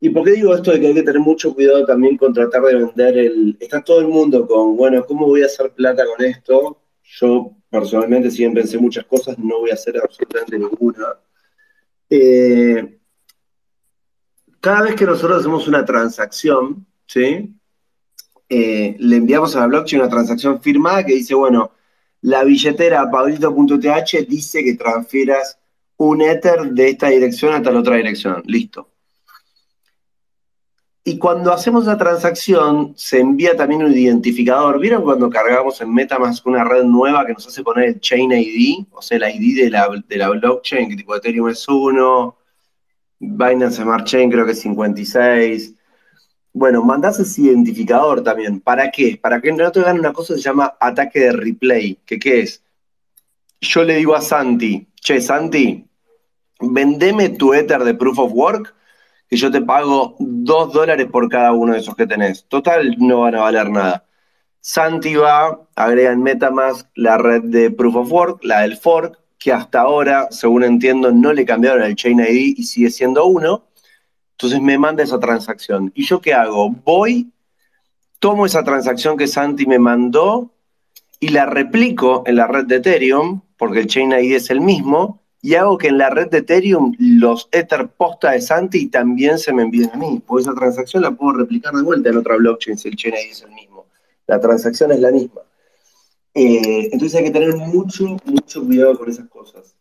¿Y por qué digo esto de que hay que tener mucho cuidado también con tratar de vender el... Está todo el mundo con, bueno, ¿cómo voy a hacer plata con esto? Yo personalmente, si bien pensé muchas cosas, no voy a hacer absolutamente ninguna. Eh, cada vez que nosotros hacemos una transacción, ¿sí? Eh, le enviamos a la blockchain una transacción firmada que dice, bueno, la billetera pablito.th dice que transfieras un Ether de esta dirección hasta la otra dirección. Listo. Y cuando hacemos la transacción, se envía también un identificador. ¿Vieron cuando cargamos en MetaMask una red nueva que nos hace poner el Chain ID? O sea, el ID de la, de la blockchain, que tipo Ethereum es 1, Binance Smart Chain creo que es 56. Bueno, mandás ese identificador también. ¿Para qué? Para que no te hagan una cosa que se llama ataque de replay. ¿Qué, ¿Qué es? Yo le digo a Santi, che, Santi, vendeme tu Ether de Proof of Work que yo te pago dos dólares por cada uno de esos que tenés. Total, no van a valer nada. Santi va, agrega en Metamask la red de Proof of Work, la del fork, que hasta ahora, según entiendo, no le cambiaron el Chain ID y sigue siendo uno. Entonces me manda esa transacción. ¿Y yo qué hago? Voy, tomo esa transacción que Santi me mandó y la replico en la red de Ethereum, porque el Chain ID es el mismo, y hago que en la red de Ethereum los Ether posta de Santi también se me envíen a mí. Pues esa transacción la puedo replicar de vuelta en otra blockchain si el chain es el mismo. La transacción es la misma. Eh, entonces hay que tener mucho, mucho cuidado con esas cosas.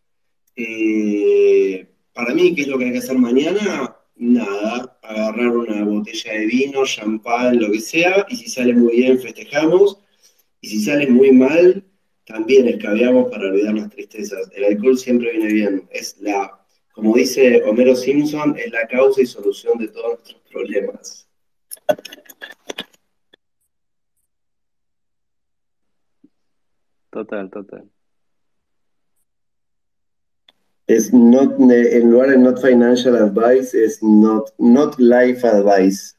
Eh, para mí, ¿qué es lo que hay que hacer mañana? Nada, agarrar una botella de vino, champán, lo que sea, y si sale muy bien, festejamos, y si sale muy mal, también escabeamos para olvidar las tristezas. El alcohol siempre viene bien. Es la, como dice Homero Simpson, es la causa y solución de todos nuestros problemas. Total, total. Es not, en lugar de not financial advice, es not, not life advice.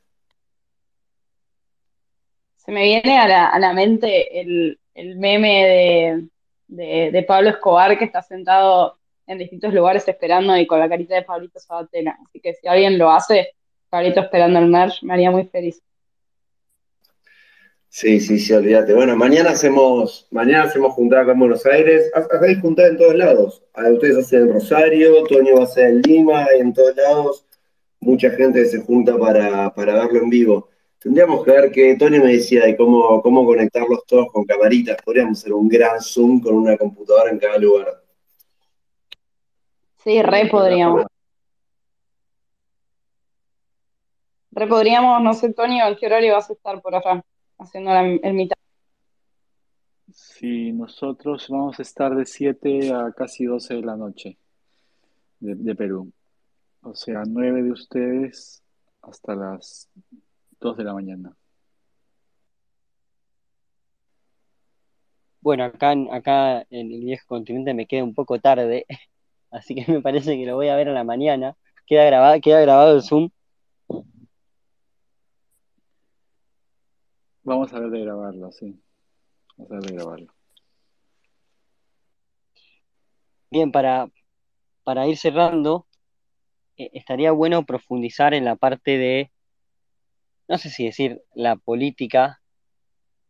Se me viene a la, a la mente el, el meme de, Pablo Escobar que está sentado en distintos lugares esperando y con la carita de Pablito Sabatella. Así que si alguien lo hace, Pablito esperando el merch, me haría muy feliz. Sí, sí, sí, olvídate. Bueno, mañana hacemos, mañana hacemos juntada acá en Buenos Aires. Hacéis juntada en todos lados. Ustedes hacen en Rosario, Toño va a hacer en Lima, en todos lados. Mucha gente se junta para, para verlo en vivo. Tendríamos que ver que Tony me decía de cómo, cómo conectarlos todos con camaritas. Podríamos hacer un gran Zoom con una computadora en cada lugar. Sí, re podríamos. Re podríamos, no sé, Tony, ¿en qué horario vas a estar por acá haciendo el mitad? Sí, nosotros vamos a estar de 7 a casi 12 de la noche de, de Perú. O sea, 9 de ustedes hasta las Dos de la mañana. Bueno, acá, acá en el viejo continente me queda un poco tarde, así que me parece que lo voy a ver a la mañana. Queda grabado, queda grabado el Zoom. Vamos a ver de grabarlo, sí. Vamos a ver de grabarlo. Bien, para, para ir cerrando, eh, estaría bueno profundizar en la parte de no sé si decir la política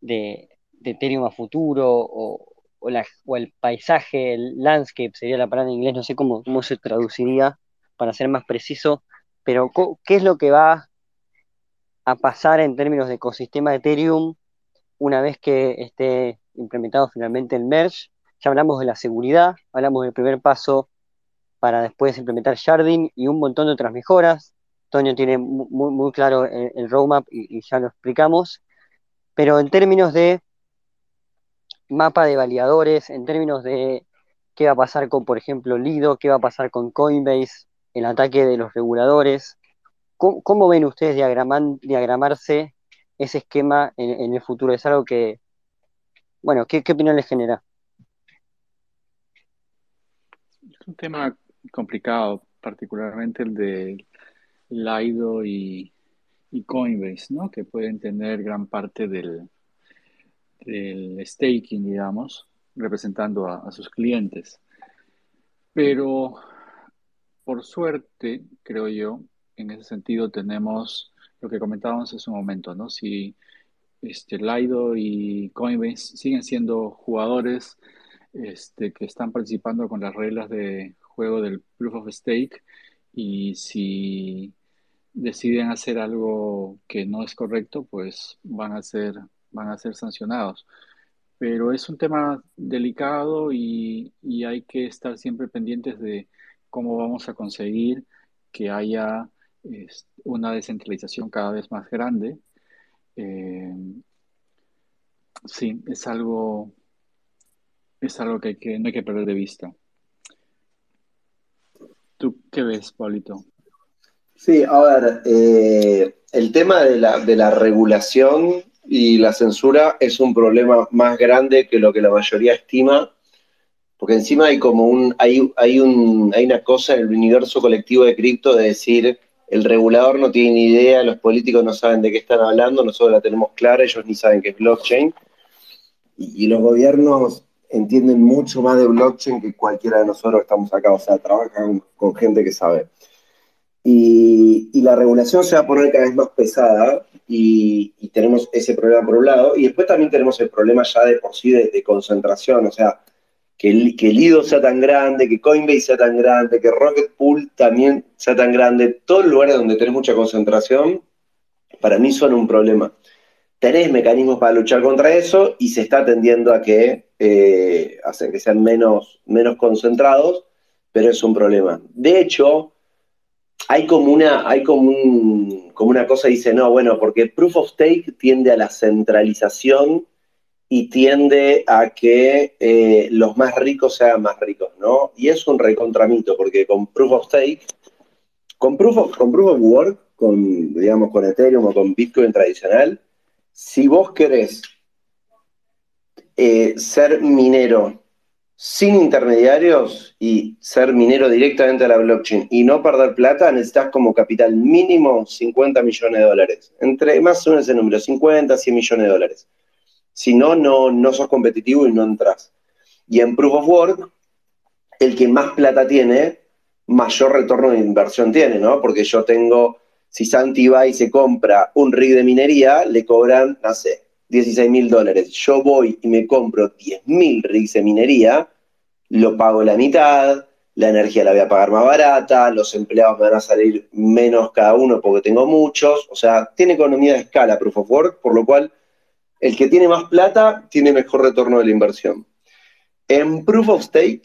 de, Ethereum a futuro o, el paisaje, el landscape sería la palabra en inglés, no sé cómo, cómo se traduciría para ser más preciso, pero ¿qué es lo que va a pasar en términos de ecosistema de Ethereum una vez que esté implementado finalmente el merge? Ya hablamos de la seguridad, hablamos del primer paso para después implementar Sharding y un montón de otras mejoras. Toño tiene muy, muy claro el, roadmap y, ya lo explicamos. Pero en términos de mapa de validadores, en términos de qué va a pasar con, por ejemplo, Lido, qué va a pasar con Coinbase, el ataque de los reguladores, ¿cómo, ven ustedes diagramarse ese esquema en, el futuro? ¿Es algo que, bueno, qué, qué opinión les genera? Es un tema complicado, particularmente el de Lido y, Coinbase, ¿no? Que pueden tener gran parte del, staking, digamos, representando a, sus clientes. Pero, por suerte, creo yo, en ese sentido tenemos lo que comentábamos hace un momento, ¿no? Si este, Lido y Coinbase siguen siendo jugadores este, que están participando con las reglas de juego del proof of stake y si deciden hacer algo que no es correcto, pues van a ser, van a ser sancionados. Pero es un tema delicado y, hay que estar siempre pendientes de cómo vamos a conseguir que haya una descentralización cada vez más grande. Eh, sí, es algo, es algo que, que no hay que perder de vista. ¿Tú qué ves, Paulito? Sí, a ver, eh, el tema de la, de la regulación y la censura es un problema más grande que lo que la mayoría estima, porque encima hay como un, hay, hay, un, hay una cosa en el universo colectivo de cripto de decir, el regulador no tiene ni idea, los políticos no saben de qué están hablando, nosotros la tenemos clara, ellos ni saben qué es blockchain, y, y los gobiernos entienden mucho más de blockchain que cualquiera de nosotros que estamos acá, o sea, trabajan con gente que sabe. Y, la regulación se va a poner cada vez más pesada y, tenemos ese problema por un lado. Y después también tenemos el problema ya de por sí de, concentración, o sea, que, el, que Lido sea tan grande, que Coinbase sea tan grande, que Rocket Pool también sea tan grande. Todos los lugares donde tenés mucha concentración, para mí son un problema. Tenés mecanismos para luchar contra eso y se está tendiendo a que, eh, hacen que sean menos, menos concentrados, pero es un problema. De hecho, hay como una, hay como, un, como una cosa, dice, no, bueno, porque proof of stake tiende a la centralización y tiende a que eh, los más ricos sean más ricos, ¿no? Y es un recontramito, porque con proof of stake, con proof of, con proof of work, con, digamos, con Ethereum o con Bitcoin tradicional, si vos querés eh, ser minero sin intermediarios y ser minero directamente a la blockchain y no perder plata, necesitas como capital mínimo 50 millones de dólares. Entre más o menos ese número, 50, 100 millones de dólares. Si no, no, no sos competitivo y no entras. Y en Proof of Work, el que más plata tiene, mayor retorno de inversión tiene, ¿no? Porque yo tengo, si Santi va y se compra un rig de minería, le cobran, no sé, 16 mil dólares, yo voy y me compro 10 mil rigs de minería, lo pago la mitad, la energía la voy a pagar más barata, los empleados me van a salir menos cada uno porque tengo muchos, o sea, tiene economía de escala Proof of Work, por lo cual el que tiene más plata tiene mejor retorno de la inversión. En Proof of Stake,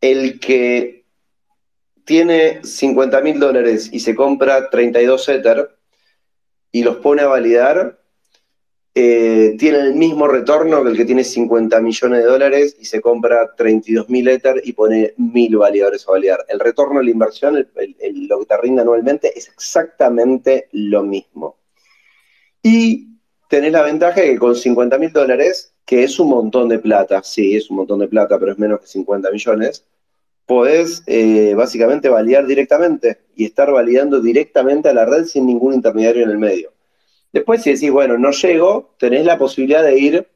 el que tiene 50 mil dólares y se compra 32 Ether y los pone a validar, eh, tiene el mismo retorno que el que tiene 50 millones de dólares y se compra 32 mil Ether y pone mil validadores a validar. El retorno de la inversión, lo que te rinde anualmente, es exactamente lo mismo. Y tenés la ventaja de que con 50 mil dólares, que es un montón de plata, sí, es un montón de plata, pero es menos que 50 millones, podés eh, básicamente validar directamente y estar validando directamente a la red sin ningún intermediario en el medio. Después, si decís, bueno, no llego, tenés la posibilidad de ir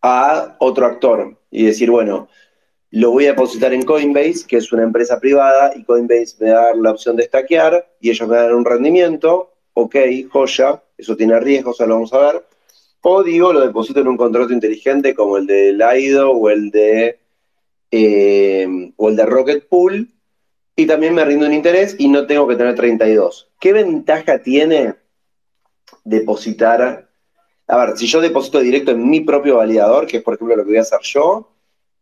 a otro actor y decir, bueno, lo voy a depositar en Coinbase, que es una empresa privada, y Coinbase me da la opción de stackear y ellos me dan un rendimiento. Ok, joya, eso tiene riesgos, ya lo vamos a ver. O digo, lo deposito en un contrato inteligente como el de Lido o el de, eh, o el de Rocket Pool, y también me rindo un interés y no tengo que tener 32. ¿Qué ventaja tiene depositar. A ver, si yo deposito directo en mi propio validador, que es por ejemplo lo que voy a hacer yo,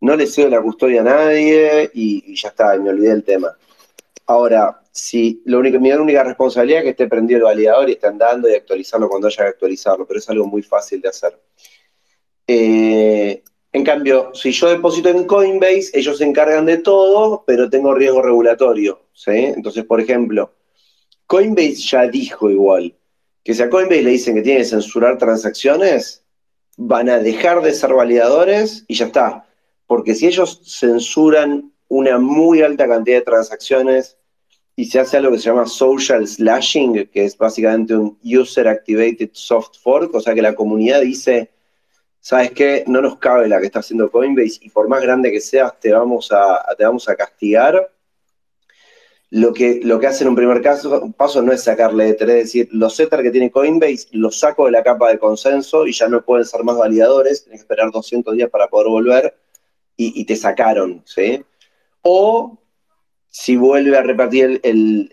no le cedo la custodia a nadie y, ya está, me olvidé del tema. Ahora, si lo único, mi única responsabilidad es que esté prendido el validador y esté andando y actualizarlo cuando haya que actualizarlo, pero es algo muy fácil de hacer. Eh, en cambio, si yo deposito en Coinbase, ellos se encargan de todo, pero tengo riesgo regulatorio. ¿sí? Entonces, por ejemplo, Coinbase ya dijo igual que si a Coinbase le dicen que tiene que censurar transacciones, van a dejar de ser validadores y ya está. Porque si ellos censuran una muy alta cantidad de transacciones y se hace algo que se llama social slashing, que es básicamente un user activated soft fork, o sea que la comunidad dice, ¿sabes qué? No nos cabe la que está haciendo Coinbase y por más grande que seas, te vamos a, te vamos a castigar. Lo que, lo que hace en un primer caso, paso no es sacarle Ether, es decir, los Ether que tiene Coinbase los saco de la capa de consenso y ya no pueden ser más validadores, tienes que esperar 200 días para poder volver y, te sacaron, ¿sí? O si vuelve a repartir el,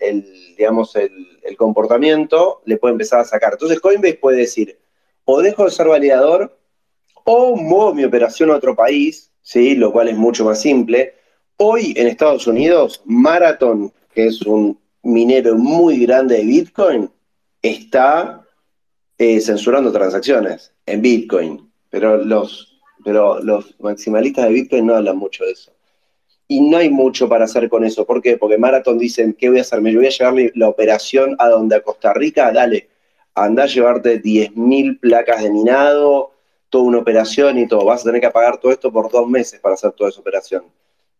digamos, el, comportamiento, le puede empezar a sacar. Entonces Coinbase puede decir, o dejo de ser validador, o muevo mi operación a otro país, ¿sí? lo cual es mucho más simple. Hoy en Estados Unidos, Marathon, que es un minero muy grande de Bitcoin, está eh, censurando transacciones en Bitcoin. Pero los pero los maximalistas de Bitcoin no hablan mucho de eso. Y no hay mucho para hacer con eso. ¿Por qué? Porque Marathon dicen, ¿qué voy a hacer? ¿Me voy a llevar la operación a donde? A Costa Rica, dale, anda a llevarte 10.000 placas de minado, toda una operación y todo. Vas a tener que pagar todo esto por dos meses para hacer toda esa operación.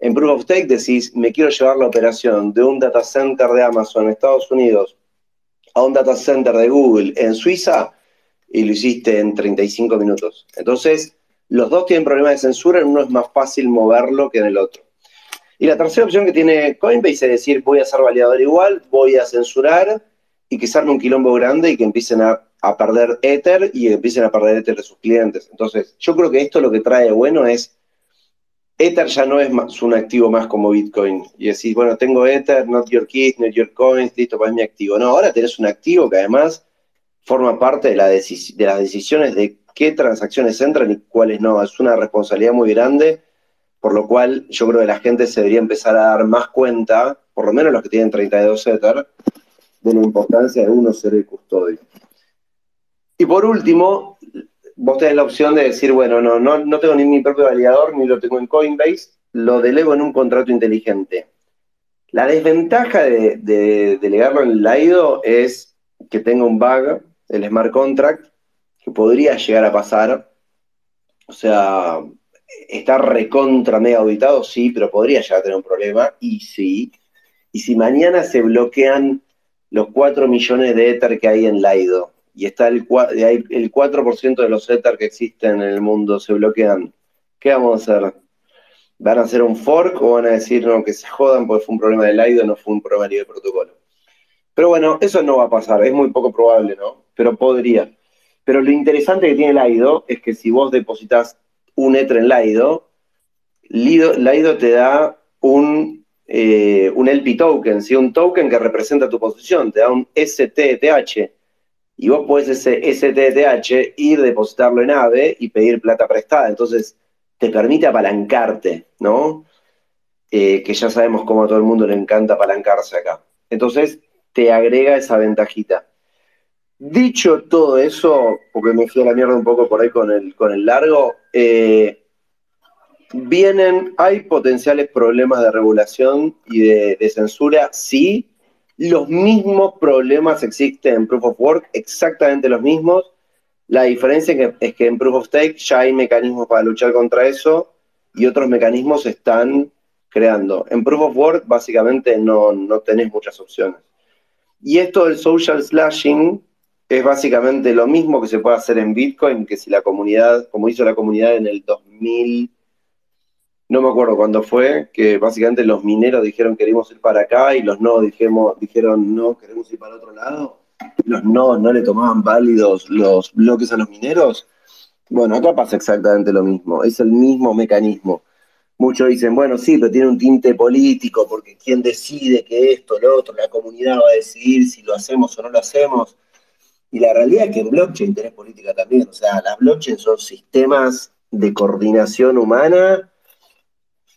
En Proof of Stake decís, me quiero llevar la operación de un data center de Amazon en Estados Unidos a un data center de Google en Suiza y lo hiciste en 35 minutos. Entonces, los dos tienen problemas de censura, en uno es más fácil moverlo que en el otro. Y la tercera opción que tiene Coinbase es decir, voy a ser validador igual, voy a censurar y que salga un quilombo grande y que empiecen a, perder Ether y empiecen a perder Ether de sus clientes. Entonces, yo creo que esto lo que trae bueno es, Ether ya no es más un activo más como Bitcoin. Y decís, bueno, tengo Ether, not your keys, not your coins, listo, pues es mi activo. No, ahora tenés un activo que además forma parte de, de las decisiones de qué transacciones entran y cuáles no. Es una responsabilidad muy grande, por lo cual yo creo que la gente se debería empezar a dar más cuenta, por lo menos los que tienen 32 Ether, de la importancia de uno ser el custodio. Y por último, vos tenés la opción de decir, bueno, no, no, no tengo ni mi propio validador, ni lo tengo en Coinbase, lo delego en un contrato inteligente. La desventaja de, de delegarlo en Lido es que tenga un bug, el smart contract, que podría llegar a pasar. O sea, está recontra mega auditado, sí, pero podría llegar a tener un problema, y sí. Y si mañana se bloquean los 4 millones de Ether que hay en Laido, y está el, el 4% de los Ether que existen en el mundo, se bloquean, ¿qué vamos a hacer? ¿Van a hacer un fork o van a decir no, que se jodan porque fue un problema de Laido, no fue un problema de protocolo? Pero bueno, eso no va a pasar, es muy poco probable, ¿no? Pero podría. Pero lo interesante que tiene Laido es que si vos depositas un Ether en Laido, Laido te da un, eh, un LP token, un token que representa tu posición, te da un STTH. Y vos podés ese STTH ir, depositarlo en AVE y pedir plata prestada. Entonces, te permite apalancarte, ¿no? Eh, que ya sabemos cómo a todo el mundo le encanta apalancarse acá. Entonces, te agrega esa ventajita. Dicho todo eso, porque me fui a la mierda un poco por ahí con el, con el largo, eh, vienen, hay potenciales problemas de regulación y de, censura, sí. Los mismos problemas existen en Proof of Work, exactamente los mismos. La diferencia es que, en Proof of Stake ya hay mecanismos para luchar contra eso y otros mecanismos se están creando. En Proof of Work básicamente no, no tenés muchas opciones. Y esto del social slashing es básicamente lo mismo que se puede hacer en Bitcoin, que si la comunidad, como hizo la comunidad en el 2000, no me acuerdo cuándo fue, que básicamente los mineros dijeron queremos ir para acá y los no dijimos, dijeron no, queremos ir para otro lado. Los no, no le tomaban válidos los bloques a los mineros. Bueno, acá pasa exactamente lo mismo, es el mismo mecanismo. Muchos dicen, bueno, sí, pero tiene un tinte político, porque ¿quién decide que esto, lo otro? La comunidad va a decidir si lo hacemos o no lo hacemos. Y la realidad es que en blockchain tenés política también. O sea, las blockchain son sistemas de coordinación humana.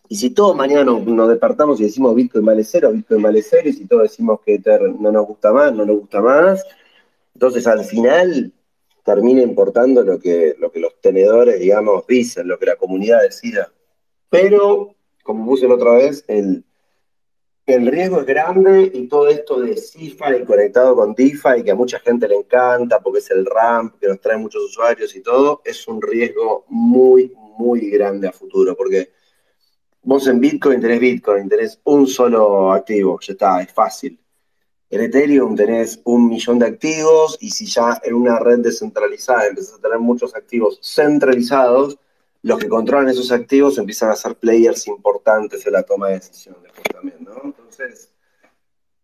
Y si todos mañana nos, despertamos y decimos Bitcoin vale cero, Bitcoin vale cero, y si todos decimos que Ether no nos gusta más, no nos gusta más, entonces al final termina importando lo que, lo que los tenedores, digamos, dicen, lo que la comunidad decida. Pero, como puse la otra vez, el, el riesgo es grande y todo esto de CIFA y conectado con DeFi, que a mucha gente le encanta porque es el ramp, que nos trae muchos usuarios y todo, es un riesgo muy, muy grande a futuro, porque vos en Bitcoin tenés Bitcoin, tenés un solo activo, ya está, es fácil. En Ethereum tenés un millón de activos y si ya en una red descentralizada empezás a tener muchos activos centralizados, los que controlan esos activos empiezan a ser players importantes en la toma de decisiones también, ¿no? Entonces,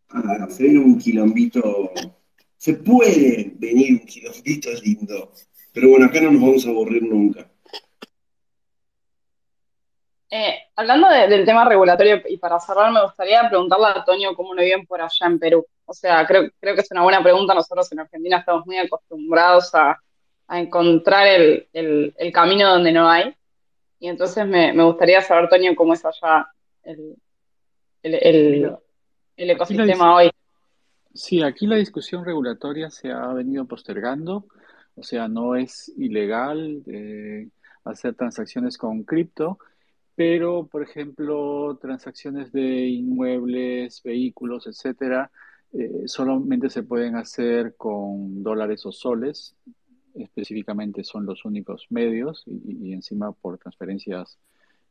a se un quilombito, se puede venir un quilombito lindo, pero bueno, acá no nos vamos a aburrir nunca. Eh, hablando del tema regulatorio, y para cerrar, me gustaría preguntarle a Antonio cómo lo viven por allá en Perú. O sea, creo, creo que es una buena pregunta. Nosotros en Argentina estamos muy acostumbrados a, encontrar el, camino donde no hay. Y entonces me, gustaría saber, Antonio, cómo es allá el, el, ecosistema hoy. Sí, aquí la discusión regulatoria se ha venido postergando, o sea, no es ilegal eh, hacer transacciones con cripto, pero, por ejemplo, transacciones de inmuebles, vehículos, etcétera, eh, solamente se pueden hacer con dólares o soles, específicamente son los únicos medios y, encima por transferencias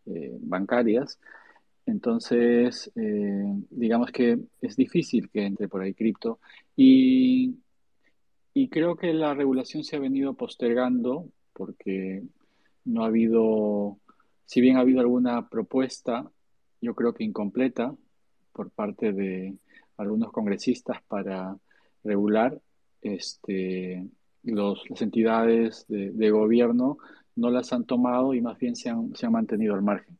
eh, bancarias. Entonces, eh, digamos que es difícil que entre por ahí cripto y, y creo que la regulación se ha venido postergando porque no ha habido, si bien ha habido alguna propuesta, yo creo que incompleta por parte de algunos congresistas para regular, este, los, las entidades de, gobierno no las han tomado y más bien se han, se han mantenido al margen.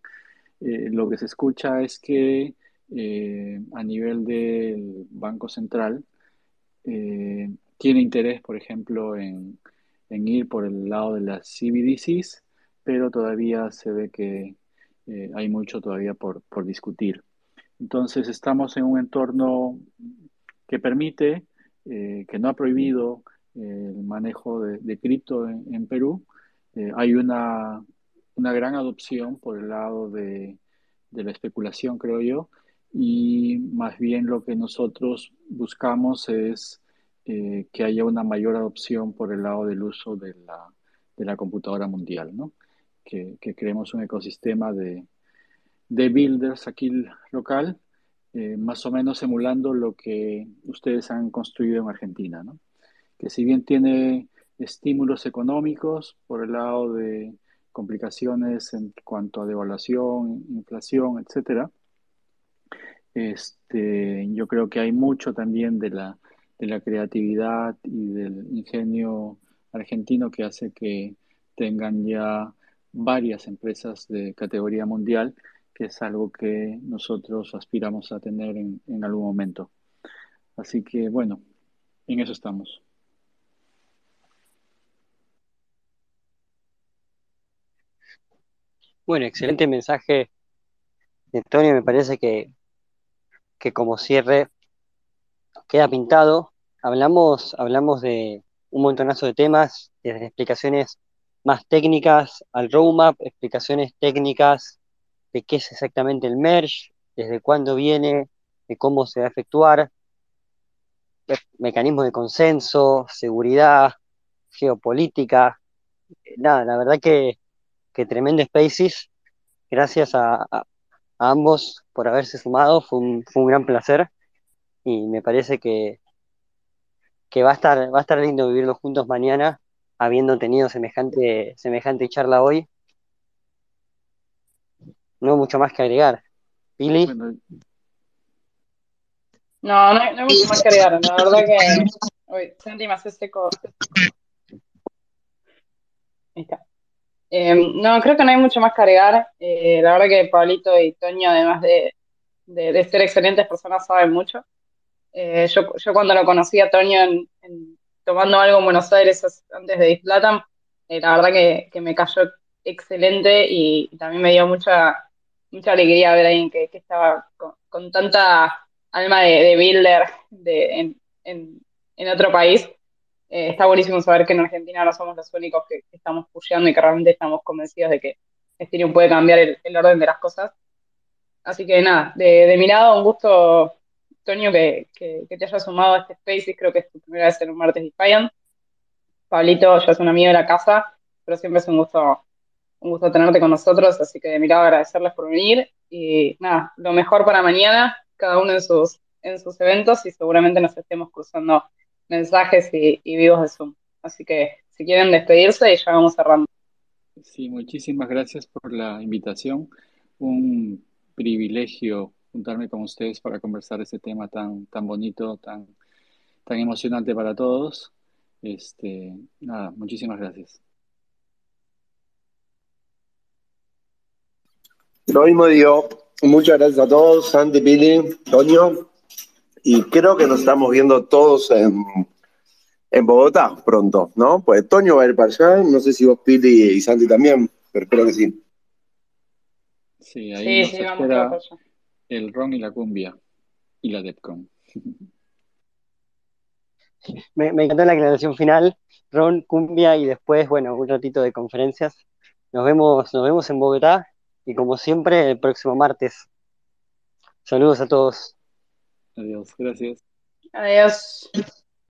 Eh, lo que se escucha es que eh, a nivel del Banco Central eh, tiene interés, por ejemplo, en, ir por el lado de las CBDCs, pero todavía se ve que hay mucho todavía por, discutir. Entonces estamos en un entorno que permite, que no ha prohibido el manejo de, cripto en, Perú. hay una una gran adopción por el lado de, la especulación, creo yo, y más bien lo que nosotros buscamos es eh, que haya una mayor adopción por el lado del uso de la, computadora mundial, ¿no? Que, creemos un ecosistema de, builders aquí local, eh, más o menos emulando lo que ustedes han construido en Argentina. Que si bien tiene estímulos económicos por el lado de complicaciones en cuanto a devaluación, inflación, etcétera. Este, yo creo que hay mucho también de la, de la creatividad y del ingenio argentino que hace que tengan ya varias empresas de categoría mundial, que es algo que nosotros aspiramos a tener en, en algún momento. Así que bueno, en eso estamos. Bueno, excelente mensaje Antonio. Me parece que, que como cierre queda pintado. Hablamos, hablamos de un montonazo de temas, desde explicaciones más técnicas al roadmap, explicaciones técnicas de qué es exactamente el merge, desde cuándo viene, de cómo se va a efectuar, mecanismos de consenso, seguridad, geopolítica. Nada, la verdad que que tremendo Spaces. Gracias a, ambos por haberse sumado, fue un, fue un gran placer y me parece que, que va, a estar, va a estar lindo vivirlo juntos mañana, habiendo tenido semejante, semejante charla hoy. No mucho más que agregar. Pili. No, no hay, mucho más que agregar. La verdad que. Uy, Santi, me hace seco. Ahí está. Eh, no, creo que no hay mucho más que agregar. Eh, la verdad que Pablito y Toño, además de, ser excelentes personas, saben mucho. Eh, yo, cuando lo conocí a Toño en, tomando algo en Buenos Aires antes de Islatam, eh, la verdad que, me cayó excelente y, también me dio mucha, mucha alegría ver a alguien que, estaba con, tanta alma de, builder de, en, otro país. Eh, está buenísimo saber que en Argentina no somos los únicos que, estamos pusheando y que realmente estamos convencidos de que Ethereum puede cambiar el, orden de las cosas. Así que nada, de, de mi lado, un gusto Toño, que, te haya sumado a este Spaces, creo que es tu primera vez en un martes Defiant. Pablito ya es un amigo de la casa, pero siempre es un gusto, un gusto tenerte con nosotros, así que de mi lado agradecerles por venir y nada, lo mejor para mañana, cada uno en sus, en sus eventos y seguramente nos estemos cruzando mensajes y, y vivos de Zoom. Así que si quieren despedirse y ya vamos cerrando. Sí, muchísimas gracias por la invitación. Un privilegio juntarme con ustedes para conversar este tema tan, tan bonito, tan, tan emocionante para todos. Este, nada, muchísimas gracias. Lo mismo digo, muchas gracias a todos, Santi, Pili, Toño, y creo que nos estamos viendo todos en, en Bogotá pronto, ¿no? Pues Toño va a ir para allá, no sé si vos, Pili y Santi también, pero creo que sí. Sí, ahí sí, nos espera el ron y la cumbia y la DEPCON. Me, encantó la aclaración final, ron, cumbia y después, bueno, un ratito de conferencias. Nos vemos, nos vemos en Bogotá y como siempre el próximo martes. Saludos a todos. Adiós, gracias. Adiós.